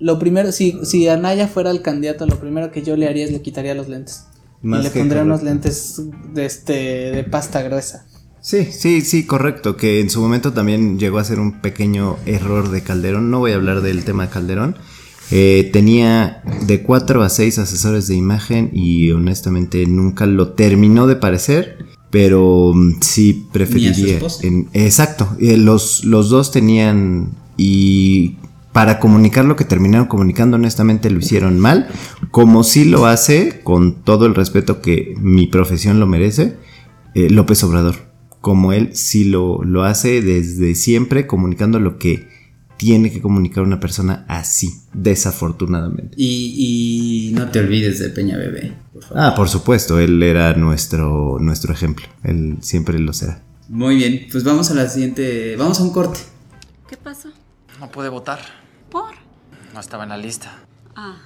D: lo primero, si, si Anaya fuera el candidato, lo primero que yo le haría es le quitaría los lentes.
A: Más
D: y le pondría unos lentes de este de pasta gruesa.
A: Sí, sí, sí, correcto. Que en su momento también llegó a ser un pequeño error de Calderón. No voy a hablar del tema de Calderón. Eh, tenía de 4 a 6 asesores de imagen y honestamente nunca lo terminó de parecer. Pero mm, sí preferiría.
C: esposa.
A: en- exacto. eh, los, los dos tenían. Y para comunicar lo que terminaron comunicando, honestamente lo hicieron mal. Como sí lo hace, con todo el respeto que mi profesión lo merece, eh, López Obrador. Como él sí lo, lo hace desde siempre, comunicando lo que tiene que comunicar una persona así, desafortunadamente.
C: Y, y no te olvides de Peña Bebé, por favor.
A: Ah, por supuesto, él era nuestro, nuestro ejemplo. Él siempre lo será.
C: Muy bien, pues vamos a la siguiente, vamos a un corte.
F: ¿Qué pasó?
G: No pude votar.
F: ¿Por?
G: No estaba en la lista.
F: Ah.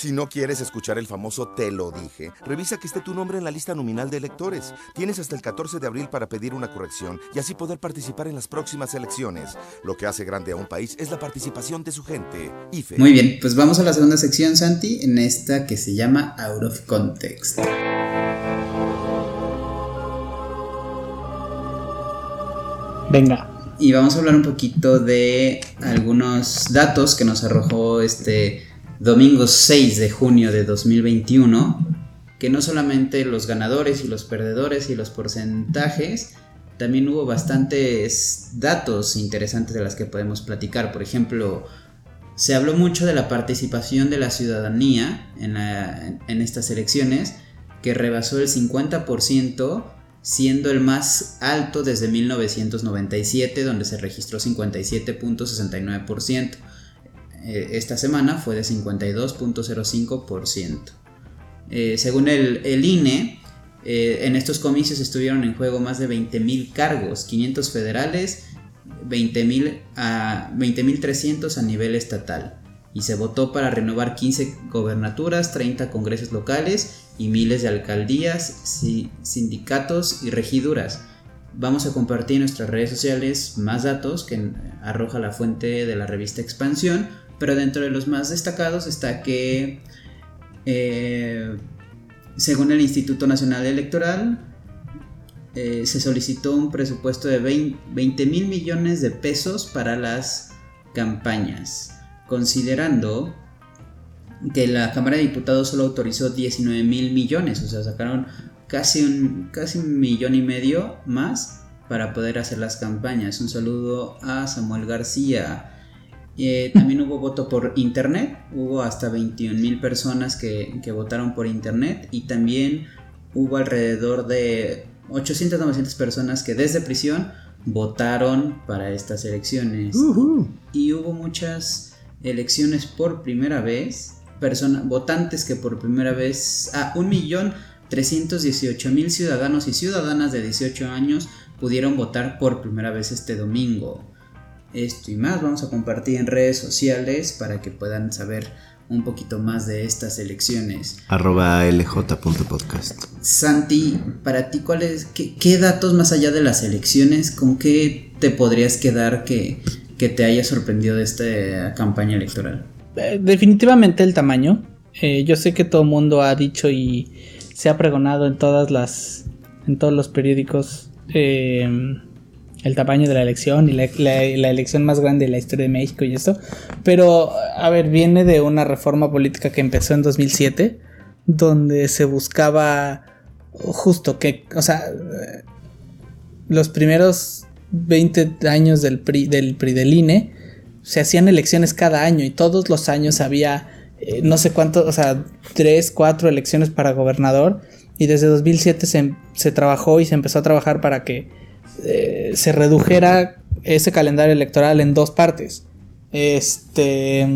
H: Si no quieres escuchar el famoso Te lo dije, revisa que esté tu nombre en la lista nominal de electores. Tienes hasta el 14 de abril para pedir una corrección y así poder participar en las próximas elecciones. Lo que hace grande a un país es la participación de su gente. IFE.
C: Muy bien, pues vamos a la segunda sección, Santi, en esta que se llama Out of Context.
D: Venga.
C: Y vamos a hablar un poquito de algunos datos que nos arrojó este domingo 6 de junio de 2021, que no solamente los ganadores y los perdedores y los porcentajes, también hubo bastantes datos interesantes de las que podemos platicar. Por ejemplo, se habló mucho de la participación de la ciudadanía en, en estas elecciones, que rebasó el 50%, siendo el más alto desde 1997, donde se registró 57.69%. Eh, Esta semana fue de 52.05%. Eh, según el, el INE, eh, en estos comicios estuvieron en juego más de 20.000 cargos, 500 federales, 20.000 a 20.300 a nivel estatal. Y se votó para renovar 15 gobernaturas, 30 congresos locales y miles de alcaldías, si- sindicatos y regiduras. Vamos a compartir en nuestras redes sociales más datos que arroja la fuente de la revista Expansión, pero dentro de los más destacados está que eh, según el Instituto Nacional Electoral, eh, se solicitó un presupuesto de 20 mil millones de pesos para las campañas, considerando que la Cámara de Diputados solo autorizó 19 mil millones, o sea, sacaron casi un, casi un millón y medio más para poder hacer las campañas. Un saludo a Samuel García. Eh, también hubo voto por internet, hubo hasta 21 mil personas que, que votaron por internet y también hubo alrededor de 800 900 personas que desde prisión votaron para estas elecciones. Y hubo muchas elecciones por primera vez, votantes que por primera vez, a un millón 318 mil ciudadanos y ciudadanas de 18 años pudieron votar por primera vez este domingo. Esto y más vamos a compartir en redes sociales para que puedan saber un poquito más de estas elecciones.
A: Arroba lj.podcast.
C: Santi, para ti, ¿cuál es, qué, qué datos más allá de las elecciones, con qué te podrías quedar que, que te haya sorprendido de esta campaña electoral?
D: Eh, definitivamente el tamaño. Eh, yo sé que todo el mundo ha dicho y se ha pregonado en todas las. en todos los periódicos. eh, el tamaño de la elección y la, elección más grande de la historia de México y esto. Pero, a ver, viene de una reforma política que empezó en 2007, donde se buscaba justo que, o sea, los primeros 20 años del PRI, del PRI del INE se hacían elecciones cada año y todos los años había eh, no sé cuánto, o sea, tres, cuatro elecciones para gobernador. Y desde 2007 se, se trabajó y se empezó a trabajar para que eh, se redujera ese calendario electoral en dos partes. Este,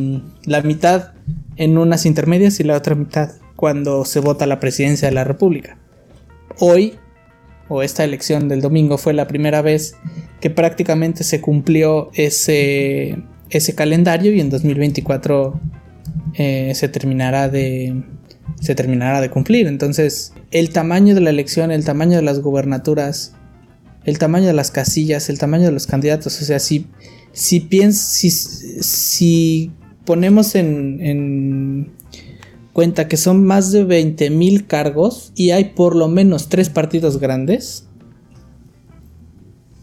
D: la mitad en unas intermedias y la otra mitad cuando se vota la presidencia de la República. Hoy, o esta elección del domingo, fue la primera vez que prácticamente se cumplió ese, ese calendario y en 2024 eh, se terminará de se terminará de cumplir. Entonces, el tamaño de la elección, el tamaño de las gubernaturas, el tamaño de las casillas, el tamaño de los candidatos, o sea, si, si, piens, si, si ponemos en, en cuenta que son más de 20 mil cargos y hay por lo menos tres partidos grandes,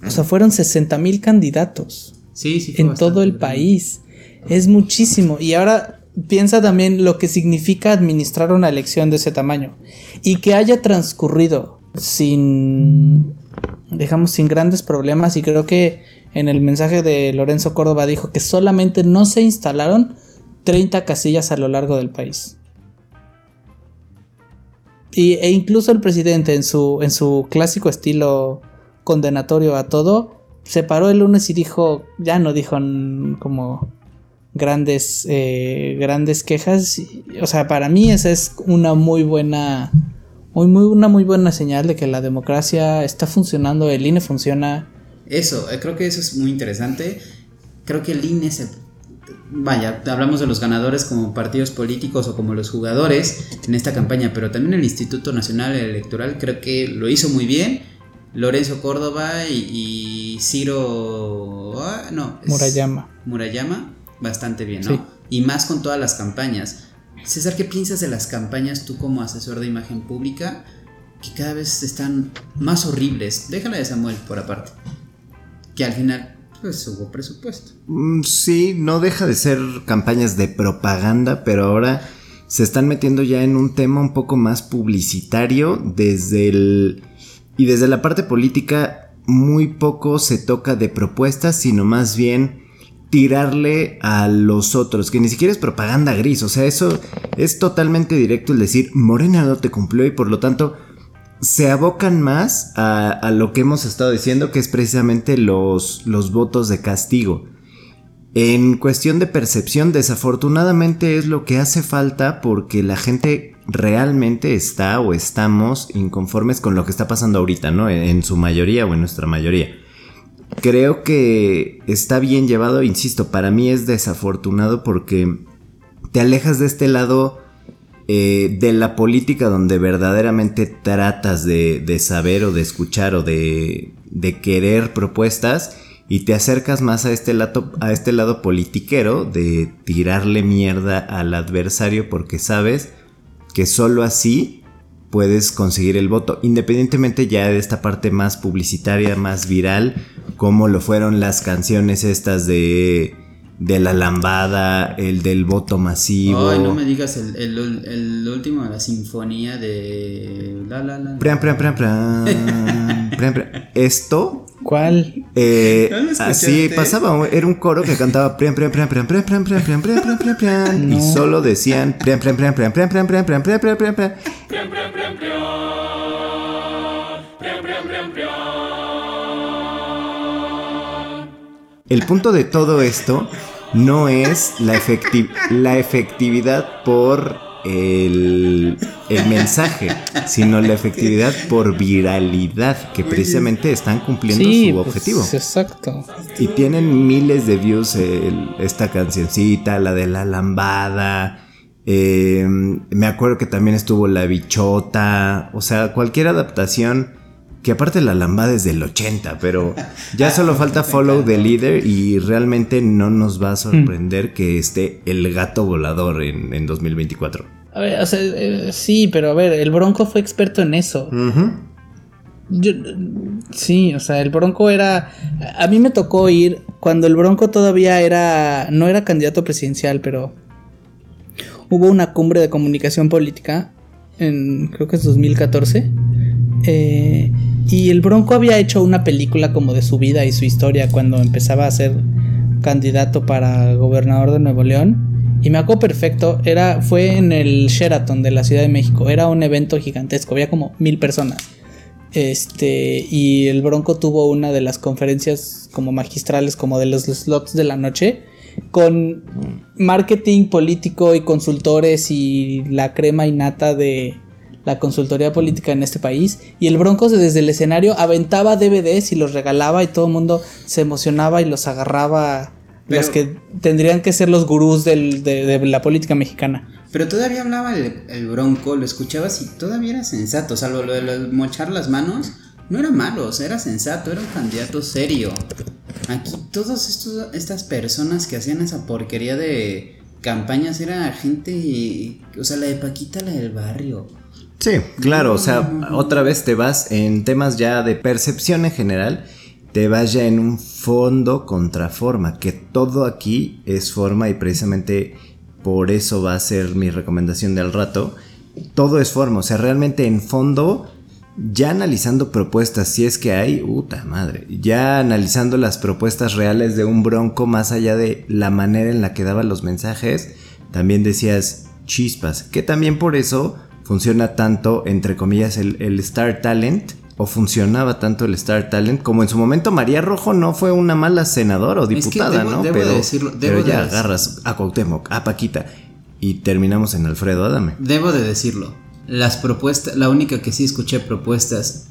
D: o sea, fueron 60 mil candidatos
C: Sí, sí.
D: en todo el país. Es muchísimo. Y ahora piensa también lo que significa administrar una elección de ese tamaño. Y que haya transcurrido sin, digamos, sin grandes problemas. Y creo que en el mensaje de Lorenzo Córdoba dijo que solamente no se instalaron 30 casillas a lo largo del país. Y, e incluso el presidente en su, en su clásico estilo condenatorio a todo, se paró el lunes y dijo, ya no dijo como grandes, eh, grandes quejas. O sea, para mí esa es una muy buena, muy, muy, una muy buena señal de que la democracia está funcionando, el INE funciona.
C: Eso, eh, creo que eso es muy interesante. Creo que el INE se... Vaya, hablamos de los ganadores como partidos políticos o como los jugadores en esta campaña, pero también el Instituto Nacional Electoral creo que lo hizo muy bien. Lorenzo Córdoba y, y Ciro... ah, no, es-
D: Murayama.
C: Murayama, bastante bien, ¿no?
D: Sí.
C: Y más con todas las campañas. César, ¿qué piensas de las campañas tú como asesor de imagen pública? Que cada vez están más horribles. Déjala de Samuel por aparte. Que al final, pues hubo presupuesto.
A: Mm, Sí, no deja de ser campañas de propaganda, pero ahora se están metiendo ya en un tema un poco más publicitario desde el y desde la parte política muy poco se toca de propuestas, sino más bien tirarle a los otros, que ni siquiera es propaganda gris, o sea, eso es totalmente directo el decir Morena no te cumplió y por lo tanto se abocan más a, a lo que hemos estado diciendo, que es precisamente los, los votos de castigo. En cuestión de percepción, desafortunadamente es lo que hace falta porque la gente realmente está o estamos inconformes con lo que está pasando ahorita, ¿no? En, en su mayoría o en nuestra mayoría. Creo que está bien llevado, insisto, para mí es desafortunado porque te alejas de este lado eh, de la política donde verdaderamente tratas de, de saber o de escuchar o de, de querer propuestas y te acercas más a este, lado, a este lado politiquero de tirarle mierda al adversario porque sabes que solo así puedes conseguir el voto, independientemente ya de esta parte más publicitaria, más viral, como lo fueron las canciones estas de, de la lambada, el del voto masivo.
C: Ay, no me digas el, el- el último de la sinfonía de... La, la, la.
A: Pran, pran, pran, pran, pran, pran. Esto
D: ¿Cuál?
A: eh,
C: ¿No
A: así pasaba, era un coro que cantaba pran, pran, pran, pran, pran, pran, pran, pran, pran, pran, pran, pran, y
D: No.
A: solo decían pran, pran, pran, pran, pran, pran, pran, pran, pran.
B: Priam, priam, priam, priam. Priam, priam, priam, priam.
A: El punto de todo esto no es la, efecti- la efectividad por el, el mensaje, sino la efectividad por viralidad, que precisamente están cumpliendo
D: Sí,
A: su
D: pues,
A: objetivo.
D: exacto.
A: Y tienen miles de views el- esta cancioncita, la de la lambada. eh, me acuerdo que también estuvo la bichota. O sea, cualquier adaptación. Que aparte la lambada es del 80, pero ya solo falta follow the leader y realmente no nos va a sorprender que esté el gato volador en, en 2024.
D: A ver, o sea, eh, sí, pero a ver, el Bronco fue experto en eso. Yo- sí, o sea, el Bronco era. A mí me tocó ir cuando el Bronco todavía era. No era candidato presidencial, pero. Hubo una cumbre de comunicación política. En. Creo que es 2014. eh, y el Bronco había hecho una película como de su vida y su historia cuando empezaba a ser candidato para gobernador de Nuevo León. Y me acuerdo perfecto, era, fue en el Sheraton de la Ciudad de México. Era un evento gigantesco, había como mil personas. Este, y el Bronco tuvo una de las conferencias como magistrales, como de los slots de la noche, con marketing político y consultores y la crema innata de la consultoría política en este país. Y el Bronco desde el escenario aventaba DVDs y los regalaba y todo el mundo se emocionaba y los agarraba.
C: Pero-
D: los que tendrían que ser los gurús del- de, de la política mexicana.
C: Pero todavía hablaba el, el bronco, lo escuchabas y todavía era sensato, salvo lo de mochar las manos, no era malo, o sea, era sensato, era un candidato serio. Aquí todas estas personas que hacían esa porquería de campañas era gente, o sea, la de Paquita, la del barrio.
A: Sí, claro, o sea, otra vez te vas en temas ya de percepción en general, te vas ya en un fondo contra forma, que todo aquí es forma y precisamente por eso va a ser mi recomendación de al rato. Todo es forma, o sea, realmente en fondo, ya analizando propuestas, si es que hay, puta madre, ya analizando las propuestas reales de un bronco más allá de la manera en la que daba los mensajes, también decías chispas, que también por eso funciona tanto, entre comillas, el, el Star Talent, o funcionaba tanto el Star Talent, como en su momento María Rojo no fue una mala senadora o
C: que
A: diputada,
C: debo-
A: ¿no?
C: debo de
A: pero
C: decirlo, debo
A: pero
C: de
A: ya agarras a Cuauhtémoc, a Paquita, y terminamos en Alfredo Adame.
C: Debo de decirlo, las propuestas, la única que sí escuché propuestas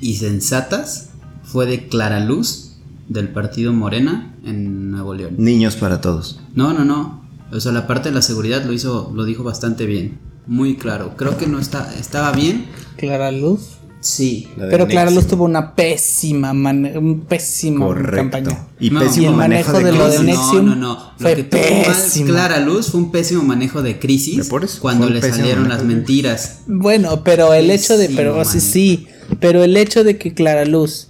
C: y sensatas fue de Clara Luz del partido Morena en Nuevo León.
A: Niños para todos.
C: No, no, no. O sea, la parte de la seguridad lo hizo, lo dijo bastante bien. Muy claro. Creo que no está, estaba bien.
D: Clara Luz.
C: Sí.
D: Pero Clara. Luz tuvo una pésima, mane- un pésima
A: Correcto.
D: campaña.
A: Y
C: No.
A: pésimo
D: Y el
A: manejo,
D: manejo
A: de,
D: de lo de
A: crisis.
D: Nexium
C: no, no, no.
D: fue
C: Lo que tuvo mal
D: pésimo.
C: Clara Luz fue un pésimo manejo de crisis
A: Pero por eso,
C: cuando le salieron las mentiras.
D: Bueno, pero el hecho de, pero
C: manejo.
D: sí, pero el hecho de que Clara Luz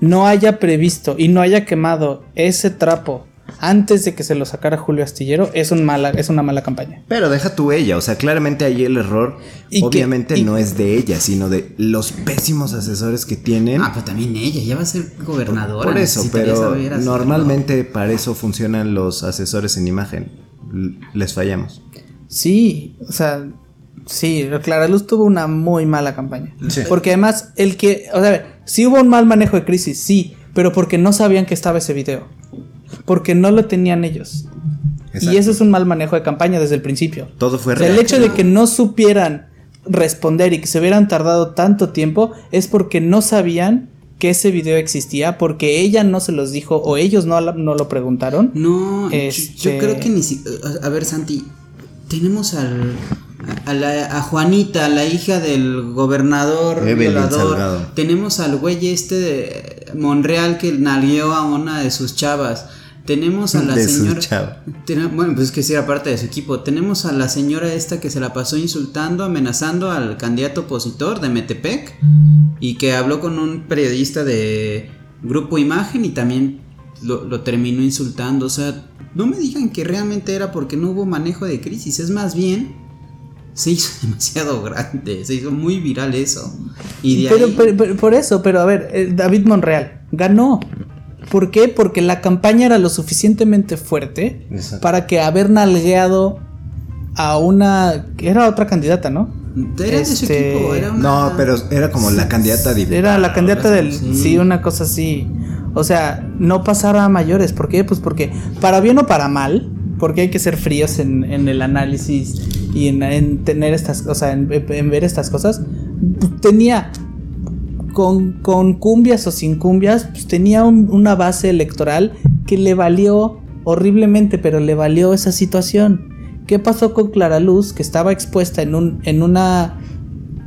D: no haya previsto y no haya quemado ese trapo antes de que se lo sacara Julio Astillero es un mala, es una mala campaña.
A: Pero deja tú ella, o sea, claramente ahí el error
D: Y que-
A: obviamente
D: y-
A: no es de ella, sino de los pésimos asesores que tienen.
C: Ah, pero también ella, ya va a ser gobernadora.
A: Por eso, pero normalmente para eso funcionan los asesores en imagen. Les fallamos.
D: Sí, o sea, sí, Clara Luz tuvo una muy mala campaña.
A: Sí.
D: Porque además, el que, o sea, a ver, sí hubo un mal manejo de crisis, sí, pero porque no sabían que estaba ese video. Porque no lo tenían ellos.
A: Exacto.
D: Y eso es un mal manejo de campaña desde el principio.
A: Todo fue
D: O sea, el
A: real.
D: hecho de que no supieran responder y que se hubieran tardado tanto tiempo es porque no sabían que ese video existía, porque ella no se los dijo o ellos no, la- no lo preguntaron.
C: No, yo- yo,
D: Este-
C: creo que ni si... A, a ver, Santi, tenemos al... A, la- a Juanita, la hija del gobernador
A: Evelyn
C: violador.
A: Salgado.
C: Tenemos al güey este de Monreal que nalgueó a una de sus chavas. Tenemos a la
A: De
C: señora. bueno, pues es que sí era parte de su equipo. Tenemos a la señora esta que se la pasó insultando, amenazando al candidato opositor de Metepec y que habló con un periodista de Grupo Imagen y también lo, lo terminó insultando. O sea, no me digan que realmente era porque no hubo manejo de crisis. Es más bien, se hizo demasiado grande, se hizo muy viral eso. Y de
D: Pero,
C: ahí-
D: pero- pero- por eso, pero a ver, eh, David Monreal ganó. ¿Por qué? Porque la campaña era lo suficientemente fuerte
A: Exacto.
D: para que haber nalgueado a una... Era otra candidata, ¿no?
C: era de su
D: este,
C: equipo, era una...
A: No, pero era como la candidata a diputada.
D: Era la candidata del...
C: Sí.
D: Sí, una cosa así. O sea, no pasara a mayores. ¿Por qué? Pues porque, para bien o para mal, porque hay que ser fríos en, en el análisis y en, en tener estas cosas, en, en ver estas cosas, tenía con, cumbias o sin cumbias, pues tenía un- una base electoral que le valió horriblemente, pero le valió esa situación. ¿Qué pasó con Clara Luz, que estaba expuesta en una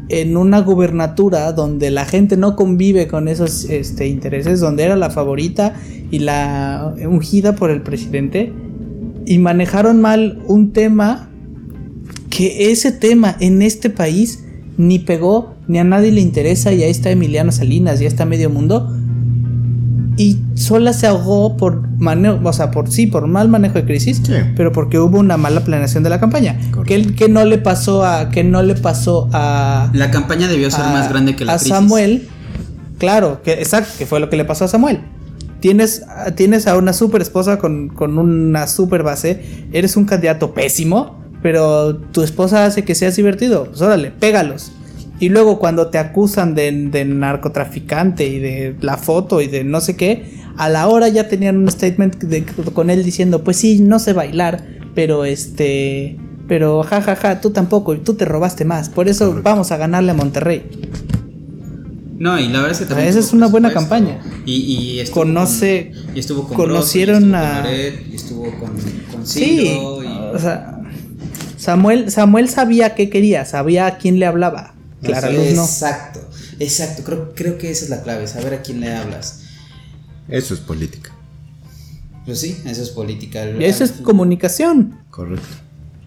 D: en una gubernatura donde la gente no convive con esos este, intereses, donde era la favorita y la ungida por el presidente, y manejaron mal un tema que ese tema en este país ni pegó, ni a nadie le interesa, y ahí está Emiliano Salinas, ya está medio mundo, y sola se ahogó por manejo, o sea, por sí, por mal manejo de crisis,
A: Sí.
D: pero porque hubo una mala planeación de la campaña. Que, que no le pasó a, que no le pasó a,
C: La campaña debió ser
D: a-
C: más grande que la
D: a
C: crisis.
D: Samuel. Claro, que exacto, que fue lo que le pasó a Samuel. tienes, tienes a una super esposa con, con una super base, eres un candidato pésimo, pero tu esposa hace que seas divertido, pues órale, pégalos. Y luego cuando te acusan de, de narcotraficante y de la foto y de no sé qué, a la hora ya tenían un statement de- con él diciendo, pues sí, no sé bailar, pero este... Pero jajaja, tú tampoco, y tú te robaste más. Por eso vamos a ganarle a Monterrey.
C: No, y la verdad es que también
D: Esa es una buena campaña.
C: Y, y estuvo
D: Conoce-
C: con- y estuvo con
D: conocieron
C: y estuvo
D: a-
C: con y estuvo con, con
D: Sí,
C: Ciro, y-
D: o sea, Samuel, Samuel sabía qué quería, sabía a quién le hablaba. Clara Luz no.
C: Exacto, exacto. Creo, creo que esa es la clave, saber a quién le hablas.
A: Eso es política.
C: Pues sí, eso es política.
D: Y eso es comunicación.
A: Correcto.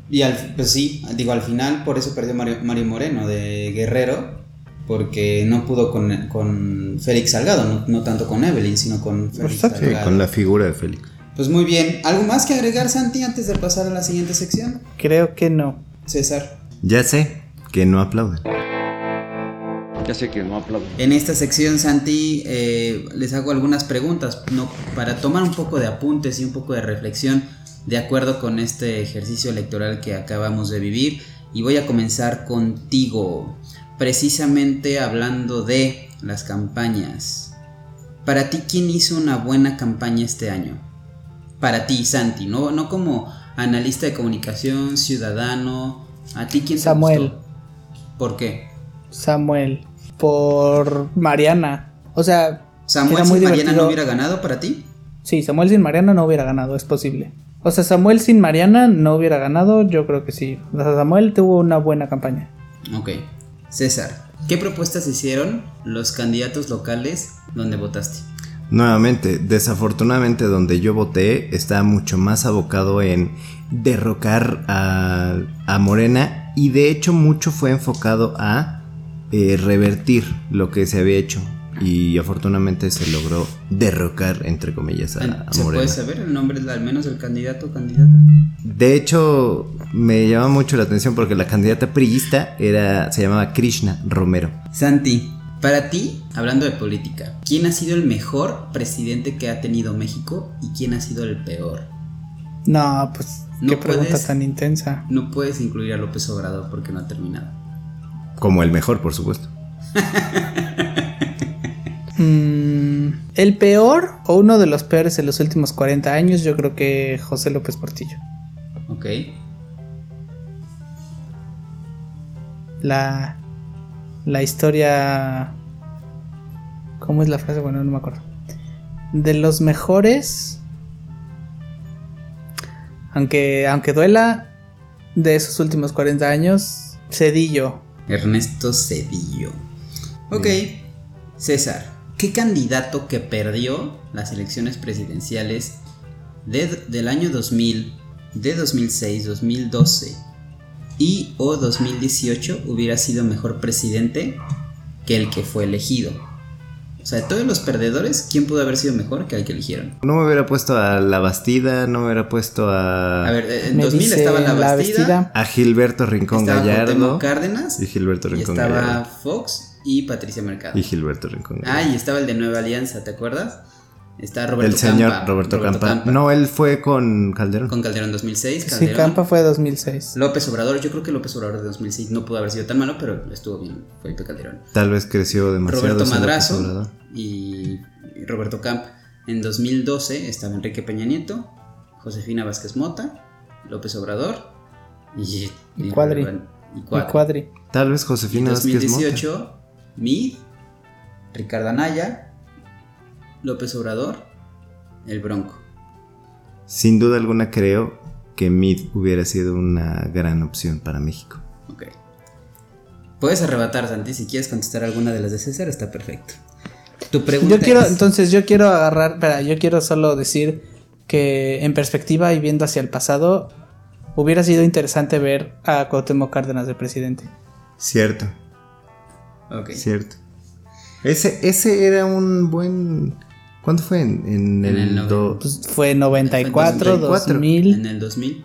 C: Y al, pues sí, digo, al final por eso perdió Mario, Mario Moreno de Guerrero, porque no pudo con, con Félix Salgado, no, no tanto con Evelyn, sino con Félix
D: Exacto.
A: Sí,
C: Salgado.
A: con la figura de Félix.
C: Pues muy bien, ¿algo más que agregar Santi antes de pasar a la siguiente sección?
D: Creo que no.
C: César.
A: Ya sé que no aplauden.
G: Ya sé que no aplaudo.
C: En esta sección, Santi, eh, les hago algunas preguntas no, para tomar un poco de apuntes y un poco de reflexión de acuerdo con este ejercicio electoral que acabamos de vivir. Y voy a comenzar contigo, precisamente hablando de las campañas. Para ti, ¿quién hizo una buena campaña este año? Para ti, Santi, no, no como analista de comunicación, ciudadano. ¿A ti quién te
D: Samuel.
C: gustó? ¿Por qué?
D: Samuel. Por Mariana. O sea,
C: ¿Samuel
D: era
C: sin Mariana
D: divertido.
C: no hubiera ganado para ti?
D: Sí, Samuel sin Mariana no hubiera ganado, es posible. O sea, Samuel sin Mariana no hubiera ganado, yo creo que sí. O sea, Samuel tuvo una buena campaña.
C: Ok. César, ¿qué propuestas hicieron los candidatos locales donde votaste?
A: Nuevamente, desafortunadamente donde yo voté está mucho más abocado en derrocar a, a Morena y de hecho mucho fue enfocado a eh, revertir lo que se había hecho y afortunadamente se logró derrocar entre comillas a, a
C: ¿Se
A: Morena.
C: puede saber el nombre al menos del candidato o candidata?
A: De hecho, me llama mucho la atención porque la candidata priista era, se llamaba Krishna Romero.
C: Santi, para ti, hablando de política, ¿quién ha sido el mejor presidente que ha tenido México y quién ha sido el peor?
D: No, pues
C: No
D: qué pregunta
C: puedes-
D: tan intensa.
C: No puedes incluir a López Obrador porque no ha terminado.
A: Como el mejor, por supuesto.
D: Mm, el peor o uno de los peores en los últimos 40 años, yo creo que José López Portillo.
C: Ok.
D: La, la historia... ¿Cómo es la frase? Bueno, no me acuerdo. De los mejores... Aunque, aunque duela, de esos últimos 40 años, Cedillo.
C: Ernesto Cedillo. Ok. César, ¿qué candidato que perdió las elecciones presidenciales de- del año 2000, de 2006, 2012 y o 2018 hubiera sido mejor presidente que el que fue elegido? O sea, de todos los perdedores, ¿quién pudo haber sido mejor que el que eligieron?
A: No me hubiera puesto a La Bastida, no me hubiera puesto a,
C: A ver, en
D: Me
C: 2000
D: dice
C: estaba La
D: la
C: Bastida,
A: a Gilberto Rincón
C: estaba
A: Gallardo
C: Cárdenas
A: y Gilberto
C: y
A: Rincón
C: estaba
A: Gallardo.
C: Fox y Patricia Mercado.
A: Y Gilberto Rincón
C: Ah,
A: Gallardo.
C: y estaba el de Nueva Alianza, ¿te acuerdas? Está Roberto
A: el señor
C: Campa,
A: Roberto, Campa. No, él fue con Calderón.
C: Con Calderón 2006,
D: Sí,
C: Calderón.
D: Campa fue 2006.
C: López Obrador, yo creo que López Obrador de 2006 no pudo haber sido tan malo, pero estuvo bien, Felipe Calderón.
A: Tal vez creció demasiado.
C: Roberto Madrazo y Roberto Camp. En 2012 estaba Enrique Peña Nieto, Josefina Vázquez Mota, López Obrador y,
D: Y Cuadri.
C: y
D: Y
C: Cuadri.
D: Cuadri.
A: Tal vez
C: En
A: Josefina Vázquez Mota.
C: 2018, Mid, Ricardo Anaya, López Obrador, el Bronco.
A: Sin duda alguna creo que Mid hubiera sido una gran opción para México.
C: Ok. Puedes arrebatar, Santi, si quieres contestar alguna de las de César, está perfecto. Tu pregunta
D: Yo quiero,
C: es-
D: entonces yo quiero agarrar, espera, yo quiero solo decir que en perspectiva y viendo hacia el pasado, hubiera sido interesante ver a Cuauhtémoc Cárdenas de presidente.
A: Cierto,
C: Ok.
A: cierto. Ese, ese era un buen. ¿Cuándo fue? En, en
C: En
A: el,
C: el
A: do-
D: Pues fue 94,
A: 94.
D: 2000,
C: En el 2000,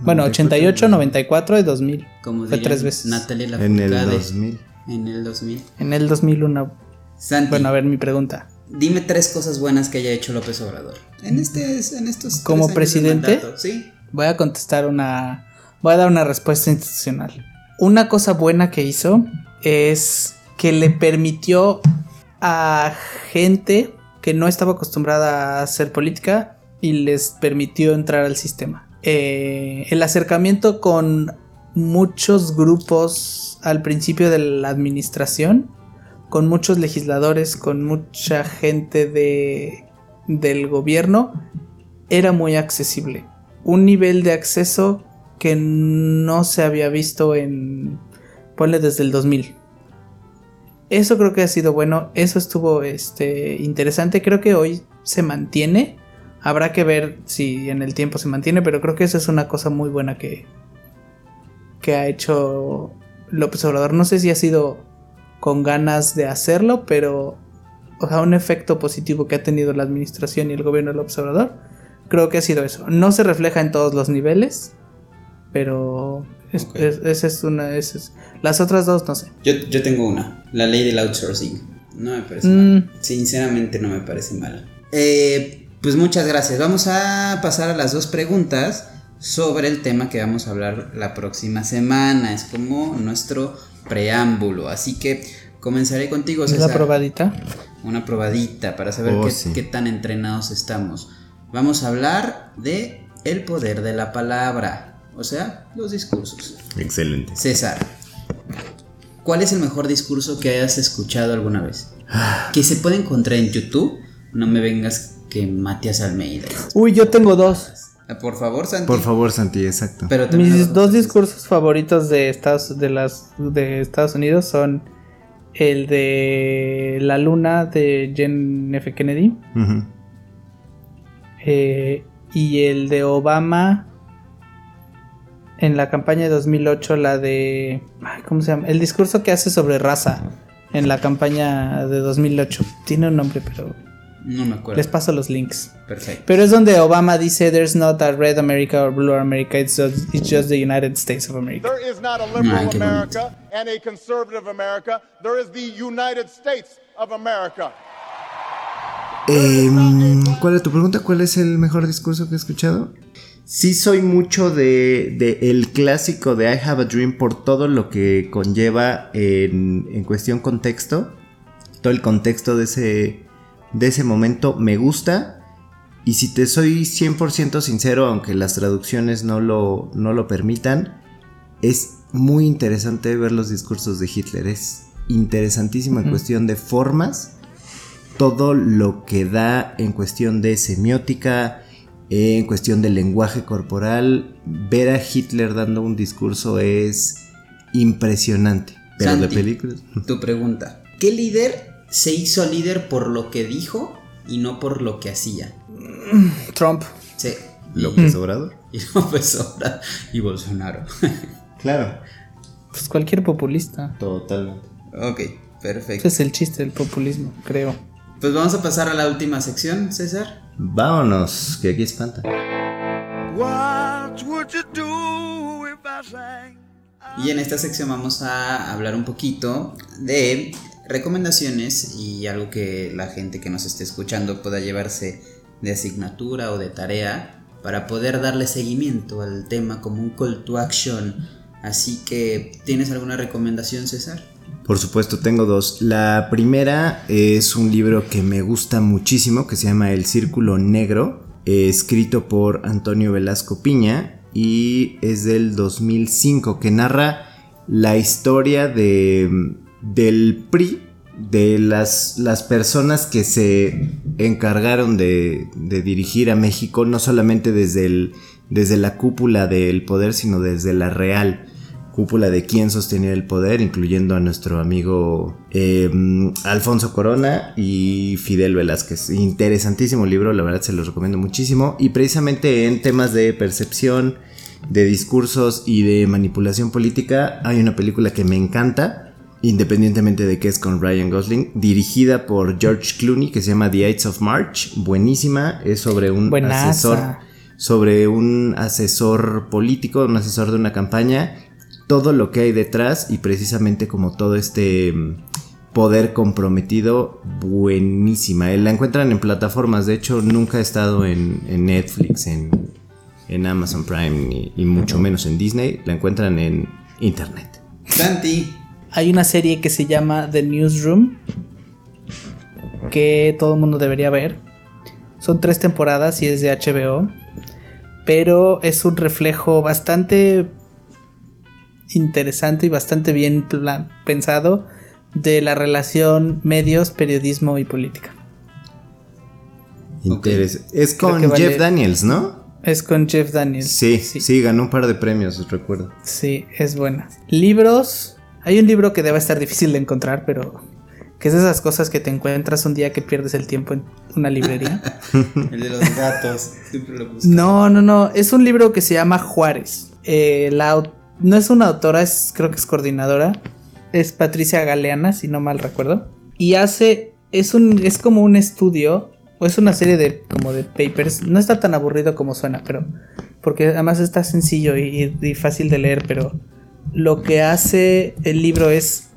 D: bueno, 88, 94 y 2000.
C: como
D: Fue tres veces.
C: Natalia
A: En el
C: Lafourcade,
A: 2000.
C: En el 2000.
D: En el 2001.
C: Santi,
D: Bueno, a ver mi pregunta.
C: dime tres cosas buenas que haya hecho López Obrador. En, este, en estos. tres
D: ¿Como
C: años de
D: presidente?
C: mandato, Sí.
D: Voy a contestar una. Voy a dar una respuesta institucional. Una cosa buena que hizo es que le permitió a gente que no estaba acostumbrada a hacer política y les permitió entrar al sistema. Eh, el acercamiento con muchos grupos al principio de la administración, con muchos legisladores, con mucha gente de, del gobierno, era muy accesible. Un nivel de acceso que no se había visto en, ponle desde el 2000. Eso creo que ha sido bueno, eso estuvo este, interesante, creo que hoy se mantiene. Habrá que ver si en el tiempo se mantiene, pero creo que eso es una cosa muy buena que, que ha hecho López Obrador. No sé si ha sido con ganas de hacerlo, pero o sea, un efecto positivo que ha tenido la administración y el gobierno de López Obrador, creo que ha sido eso. No se refleja en todos los niveles, pero es- es- esa es una. esa es- las otras dos no sé.
C: Yo, yo tengo una. La ley del outsourcing. No me parece
D: Mm.
C: mala. Sinceramente no me parece mala. Eh, pues muchas gracias. Vamos a pasar a las dos preguntas sobre el tema que vamos a hablar la próxima semana. Es como nuestro preámbulo. Así que comenzaré contigo, César.
D: probadita.
C: Una probadita para saber
A: Oh,
C: qué,
A: sí.
C: qué tan entrenados estamos. Vamos a hablar de el poder de la palabra. O sea, los discursos.
A: Excelente.
C: César, ¿cuál es el mejor discurso que hayas escuchado alguna vez? Que se puede encontrar en YouTube. No me vengas que Matías Almeida.
D: Uy, yo tengo dos.
C: Ah, Por favor, Santi.
A: Por favor, Santi, exacto.
C: Pero
D: Mis dos discursos favoritos de Estados, de las, de Estados Unidos son el de la luna de John F. Kennedy eh, y el de Obama en la campaña de 2008, la de... ¿Cómo se llama? El discurso que hace sobre raza en la campaña de 2008. Tiene un nombre, pero
C: No me acuerdo.
D: les paso los links.
C: Perfecto.
D: Pero es donde Obama dice, There's not a red America or blue America, it's just, it's just the United States of America.
F: There is not a liberal. America and a conservative America. There is the United States of America.
A: Em, ¿Cuál es tu pregunta? ¿Cuál es el mejor discurso que he escuchado? Sí soy mucho de, de el clásico de I Have a Dream por todo lo que conlleva en, en cuestión contexto. Todo el contexto de ese, de ese momento me gusta. Y si te soy 100% sincero, aunque las traducciones no lo, no lo permitan, es muy interesante ver los discursos de Hitler. Es interesantísimo en cuestión de formas todo lo que da en cuestión de semiótica, en cuestión de lenguaje corporal, ver a Hitler dando un discurso es impresionante. Pero
C: Santi.
A: de películas.
C: Tu pregunta. ¿Qué líder se hizo líder por lo que dijo y no por lo que hacía?
D: Trump.
C: Sí.
A: López Obrador.
C: Y López Obrador y Bolsonaro.
A: Claro.
D: Pues cualquier populista.
A: Totalmente.
C: ok, perfecto.
D: Ese es el chiste del populismo, creo.
C: Pues vamos a pasar a la última sección, César.
A: Vámonos, que aquí espanta.
C: Y en esta sección vamos a hablar un poquito de recomendaciones y algo que la gente que nos esté escuchando pueda llevarse de asignatura o de tarea para poder darle seguimiento al tema como un call to action. Así que, ¿tienes alguna recomendación, César?
A: Por supuesto, tengo dos. La primera es un libro que me gusta muchísimo, que se llama El Círculo Negro, escrito por Antonio Velasco Piña y es del 2005, que narra la historia de, del PRI, de las, las personas que se encargaron de, de dirigir a México, no solamente desde, el, desde la cúpula del poder, sino desde la real cúpula de quién sostenía el poder, incluyendo a nuestro amigo eh, Alfonso Corona y Fidel Velázquez. Interesantísimo libro, la verdad se los recomiendo muchísimo. Y precisamente en temas de percepción, de discursos y de manipulación política, hay una película que me encanta, independientemente de que es con Ryan Gosling, dirigida por George Clooney, que se llama The Ides of March. Buenísima, es sobre un
D: Buenaza.
A: asesor sobre un asesor político, un asesor de una campaña, todo lo que hay detrás y precisamente como todo este mm, Poder comprometido, buenísima. Eh, La encuentran en plataformas, de hecho nunca ha estado en, en Netflix, en, en Amazon Prime ni- y mucho menos en Disney. La encuentran en internet.
C: Santi.
D: Hay una serie que se llama The Newsroom que todo el mundo debería ver. Son tres temporadas y es de HBO. Pero es un reflejo bastante interesante y bastante bien pensado de la relación medios, periodismo y política.
A: Interes- Es con
D: vale-
A: Jeff Daniels, ¿no?
D: Es con Jeff Daniels.
A: Sí, sí, ganó un par de premios, recuerdo.
D: Sí, es buena. Libros. Hay un libro que debe estar difícil de encontrar, pero que es de esas cosas que te encuentras un día que pierdes el tiempo en una librería.
C: El de los gatos. Siempre lo busco.
D: no, no, no. Es un libro que se llama Juárez. Eh, la no es una autora, es, creo que es coordinadora. Es Patricia Galeana, si no mal recuerdo. Y hace. Es un. Es como un estudio. O es una serie de. como de papers. No está tan aburrido como suena, pero. Porque además está sencillo y, y- fácil de leer, pero. Lo que hace el libro es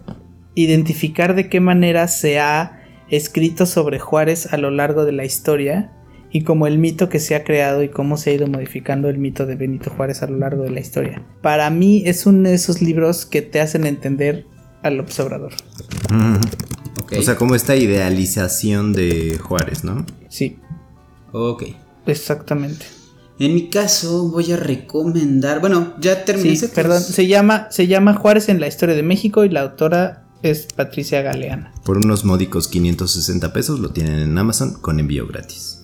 D: identificar de qué manera se ha escrito sobre Juárez a lo largo de la historia y como el mito que se ha creado y cómo se ha ido modificando el mito de Benito Juárez a lo largo de la historia. Para mí es uno de esos libros que te hacen entender al observador.
A: O sea, como esta idealización de Juárez, ¿no?
D: Sí,
C: ok.
D: exactamente.
C: En mi caso voy a recomendar, bueno, ya terminé.
D: Sí, perdón, se llama, se llama Juárez en la historia de México y la autora es Patricia Galeana.
A: Por unos módicos 560 pesos lo tienen en Amazon con envío gratis.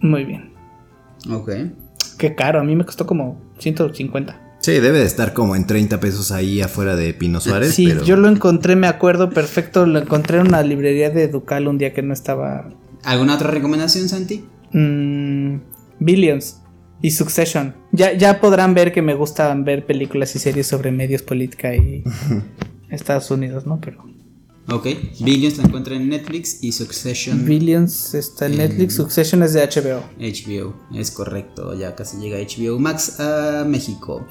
D: Muy bien.
C: Ok.
D: Qué caro, a mí me costó como 150.
A: Sí, debe de estar como en 30 pesos ahí afuera de Pino Suárez,
D: Sí,
A: pero
D: yo lo encontré, me acuerdo perfecto, lo encontré en una librería de Ducal un día que no estaba
C: ¿Alguna otra recomendación, Santi?
D: Mm, Billions y Succession. Ya, ya podrán ver que me gustan ver películas y series sobre medios, política y Estados Unidos, ¿no? Pero
C: Ok. Billions la encuentran en Netflix y Succession
D: Billions está en Netflix, Succession es de HBO.
C: HBO. Es correcto, ya casi llega HBO Max a México.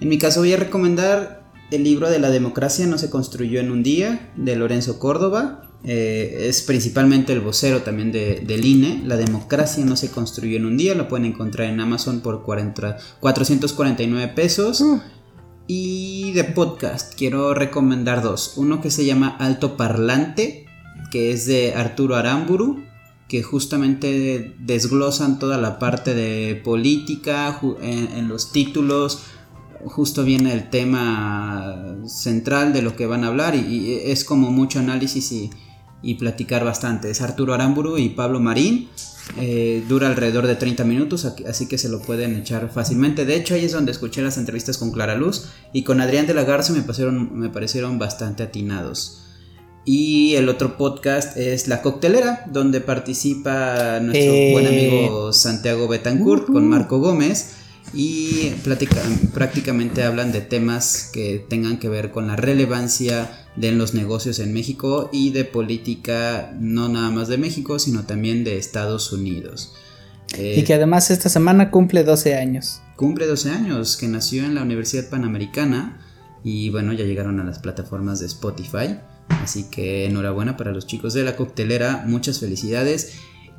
C: En mi caso voy a recomendar el libro de La democracia no se construyó en un día de Lorenzo Córdoba. Eh, es principalmente el vocero también de- del INE. La democracia no se construyó en un día. Lo pueden encontrar en Amazon por 40 449 pesos. Y de podcast quiero recomendar dos. Uno que se llama Alto Parlante, que es de Arturo Aramburu, que justamente desglosan toda la parte de política en, los títulos. Justo viene el tema central de lo que van a hablar y es como mucho análisis y, y platicar bastante. Es Arturo Aramburu y Pablo Marín. Eh, dura alrededor de 30 minutos, así que se lo pueden echar fácilmente. De hecho, ahí es donde escuché las entrevistas con Clara Luz y con Adrián de la Garza me parecieron, me parecieron bastante atinados. Y el otro podcast es La Coctelera, donde participa nuestro
D: Eh.
C: buen amigo Santiago Betancourt con Marco Gómez. Y platica- prácticamente hablan de temas que tengan que ver con la relevancia de los negocios en México y de política, no nada más de México, sino también de Estados Unidos. Eh,
D: Y que además esta semana cumple 12 años.
C: cumple 12 años, que nació en la Universidad Panamericana y bueno, ya llegaron a las plataformas de Spotify. Así que enhorabuena para los chicos de la coctelera, muchas felicidades.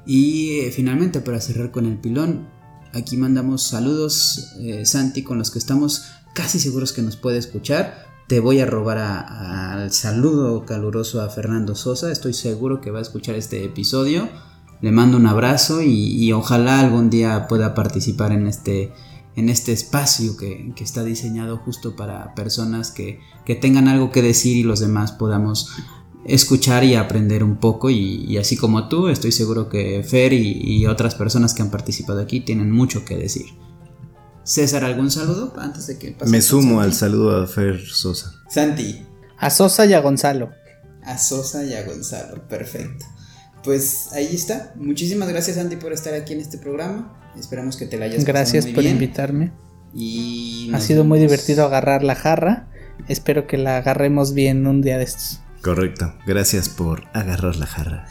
C: Y eh, finalmente, para cerrar con el pilón, aquí mandamos saludos, eh, Santi, con los que estamos casi seguros que nos puede escuchar. Te voy a robar al saludo caluroso a Fernando Sosa, estoy seguro que va a escuchar este episodio. Le mando un abrazo y, y ojalá algún día pueda participar en este, en este espacio que, que está diseñado justo para personas que, que tengan algo que decir y los demás podamos escuchar y aprender un poco y, y así como tú, estoy seguro que Fer y, y otras personas que han participado aquí tienen mucho que decir. César, ¿algún saludo antes de que pasemos
A: me sumo al saludo a Fer Sosa.
C: Santi,
D: A Sosa y a Gonzalo.
C: a Sosa y a Gonzalo, perfecto. Pues ahí está. Muchísimas gracias Santi por estar aquí en este programa. Esperamos que te la hayas pasado
D: Gracias
C: muy
D: por
C: bien.
D: invitarme.
C: Y
D: Ha sido muy divertido agarrar la jarra. Espero que la agarremos bien un día de estos.
A: Correcto. Gracias por agarrar la jarra.